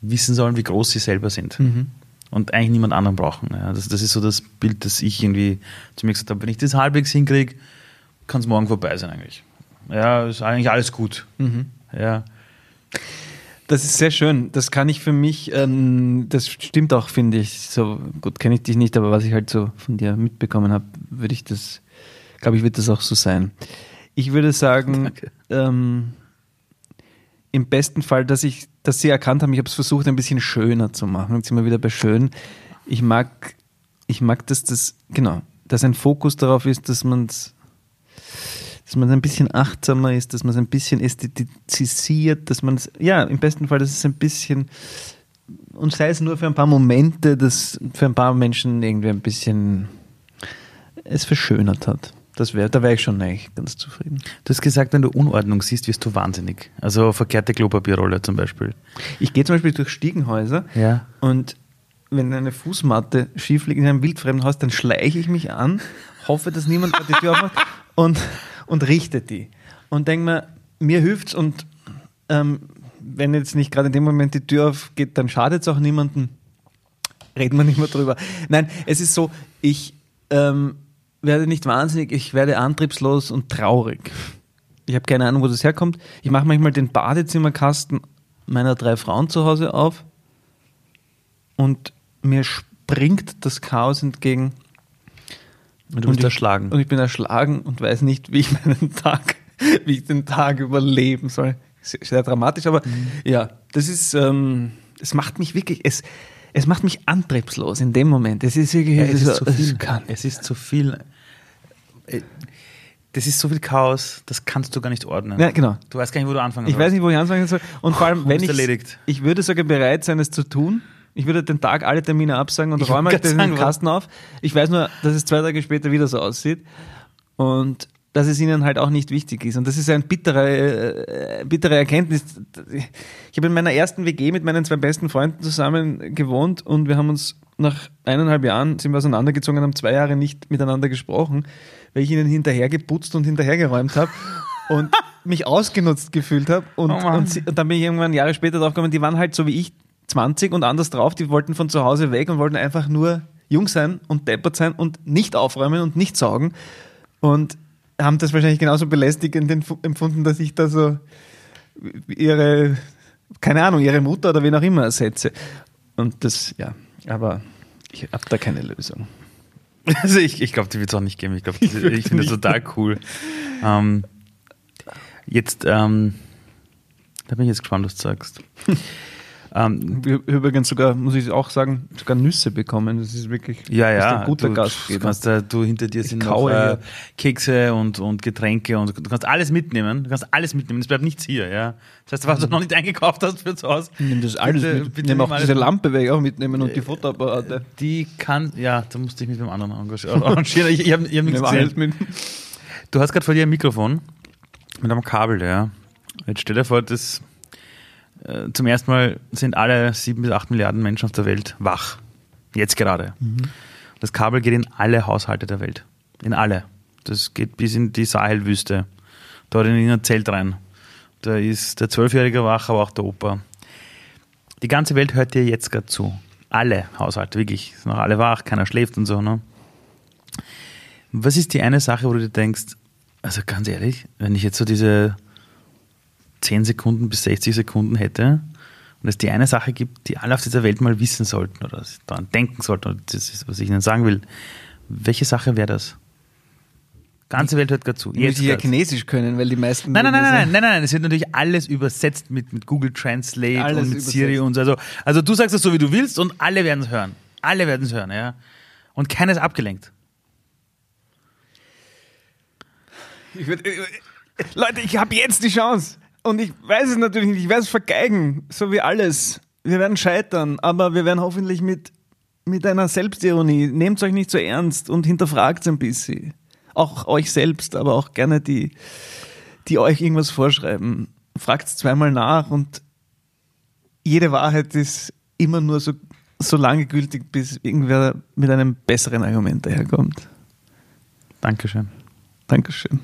wissen sollen, wie groß sie selber sind. Mhm. Und eigentlich niemand anderen brauchen. Ja, das, das ist so das Bild, das ich irgendwie zu mir gesagt habe. Wenn ich das halbwegs hinkriege, kann es morgen vorbei sein eigentlich. Ja, ist eigentlich alles gut. Mhm. Ja. Das ist sehr schön. Das kann ich für mich, ähm, das stimmt auch, finde ich. So gut kenne ich dich nicht, aber was ich halt so von dir mitbekommen habe, würde ich das, glaube ich, wird das auch so sein. Ich würde sagen, <laughs> ähm, im besten Fall, dass ich, dass sie erkannt haben, ich habe es versucht, ein bisschen schöner zu machen. Jetzt sind wir wieder bei schön. Ich mag, ich mag, dass das, genau, dass ein Fokus darauf ist, dass man es dass man ein bisschen achtsamer ist, dass man es ein bisschen ästhetisiert, dass man es, ja, im besten Fall, dass es ein bisschen, und sei es nur für ein paar Momente, dass für ein paar Menschen irgendwie ein bisschen es verschönert hat. Das wär, da wäre ich schon eigentlich ganz zufrieden. Du hast gesagt, wenn du Unordnung siehst, wirst du wahnsinnig. Also verkehrte Klopapierrolle zum Beispiel. Ich gehe zum Beispiel durch Stiegenhäuser Ja. und wenn eine Fußmatte schief liegt in einem wildfremden Haus, dann schleiche ich mich an, hoffe, dass niemand die Tür aufmacht und, und richte die. Und denke mir, mir hilft's und ähm, wenn jetzt nicht gerade in dem Moment die Tür aufgeht, dann schadet es auch niemandem. Reden wir nicht mehr drüber. Nein, es ist so, ich ähm, werde nicht wahnsinnig, ich werde antriebslos und traurig. Ich habe keine Ahnung, wo das herkommt. Ich mache manchmal den Badezimmerkasten meiner drei Frauen zu Hause auf und mir springt das Chaos entgegen. Und du bist ich, erschlagen. Und ich bin erschlagen und weiß nicht, wie ich meinen Tag, wie ich den Tag überleben soll. Sehr, sehr dramatisch, aber Mhm. ja, das ist, ähm, es macht mich wirklich, es, es macht mich antriebslos in dem Moment. Es ist wirklich, Ja, es, ist so- zu viel. kann. Es ist zu viel. Äh, Das ist so viel Chaos, das kannst du gar nicht ordnen. Ja, genau. Du weißt gar nicht, wo du anfangen Ich weiß nicht, wo ich anfangen soll. Und vor allem, wenn ist ich, erledigt? ich würde sogar bereit sein, es zu tun. Ich würde den Tag alle Termine absagen und Ich räume den sagen, Kasten auf. Ich weiß nur, dass es zwei Tage später wieder so aussieht. Und dass es ihnen halt auch nicht wichtig ist. Und das ist ein bitterer, äh, bittere Erkenntnis. Ich habe in meiner ersten WG mit meinen zwei besten Freunden zusammen gewohnt und wir haben uns nach eineinhalb Jahren sind wir auseinandergezogen und haben zwei Jahre nicht miteinander gesprochen, weil ich ihnen hinterher geputzt und hinterhergeräumt habe und <laughs> mich ausgenutzt gefühlt habe. Und, Oh und, und dann bin ich irgendwann Jahre später drauf gekommen, die waren halt so wie ich 20 und anders drauf, die wollten von zu Hause weg und wollten einfach nur jung sein und deppert sein und nicht aufräumen und nicht saugen. Und haben das wahrscheinlich genauso belästigend empf- empfunden, dass ich da so ihre, keine Ahnung, ihre Mutter oder wen auch immer ersetze. Und das, ja, aber ich habe da keine Lösung. <laughs> Also ich, ich glaube, die wird es auch nicht geben. Ich glaube, ich, finde das total cool. Ähm, jetzt, ähm, da bin ich jetzt gespannt, was du sagst. <laughs> ähm, Wir- Übrigens sogar, muss ich auch sagen, sogar Nüsse bekommen. Das ist wirklich ja, das ja, ein guter du, Gastgeber. Du, kannst, äh, du hinter dir sind noch äh. Kekse und, und Getränke und du kannst alles mitnehmen. Du kannst alles mitnehmen. Es bleibt nichts hier. Ja. Das heißt, was du noch nicht eingekauft hast für zu Hause, Nimm das alles Bitte- mit. bitte Nimm auch diese. Lampe werde ich auch mitnehmen und die Fotoapparate. die kann, ja, da musste ich mich mit dem anderen engagieren. <laughs> arrangieren. Ich, ich habe hab nichts gesehen. Du hast gerade vor dir ein Mikrofon mit einem Kabel, ja. Jetzt stell dir vor, dass äh, zum ersten Mal sind alle sieben bis acht Milliarden Menschen auf der Welt wach. Jetzt gerade. Das Kabel geht in alle Haushalte der Welt. In alle. Das geht bis in die Sahelwüste. Dort in ein Zelt rein. Da ist der Zwölfjährige wach, aber auch der Opa. Die ganze Welt hört dir jetzt gerade zu. Alle Haushalte, wirklich. Sind noch alle wach, keiner schläft und so, ne? Was ist die eine Sache, wo du dir denkst, also ganz ehrlich, wenn ich jetzt so diese 10 Sekunden bis 60 Sekunden hätte und es die eine Sache gibt, die alle auf dieser Welt mal wissen sollten oder daran denken sollten, oder das ist, was ich ihnen sagen will, welche Sache wäre das? Ganze Welt hört gerade zu. Jetzt ja grad. Chinesisch können, weil die meisten. Nein, nein, nein, nein, nein, nein, nein, es wird natürlich alles übersetzt mit, mit Google Translate Alles und mit übersetzt. Siri und so. Also, also du sagst es so, wie du willst und alle werden es hören. Alle werden es hören, ja. Und keiner ist abgelenkt. Ich würd, äh, Leute, ich habe jetzt die Chance. Und ich weiß es natürlich nicht. Ich werde es vergeigen, so wie alles. Wir werden scheitern, aber wir werden hoffentlich mit, mit einer Selbstironie. Nehmt euch nicht so ernst und hinterfragt ein bisschen. auch euch selbst, aber auch gerne die, die euch irgendwas vorschreiben. Fragt zweimal nach und jede Wahrheit ist immer nur so, so lange gültig, bis irgendwer mit einem besseren Argument daherkommt. Dankeschön. Dankeschön.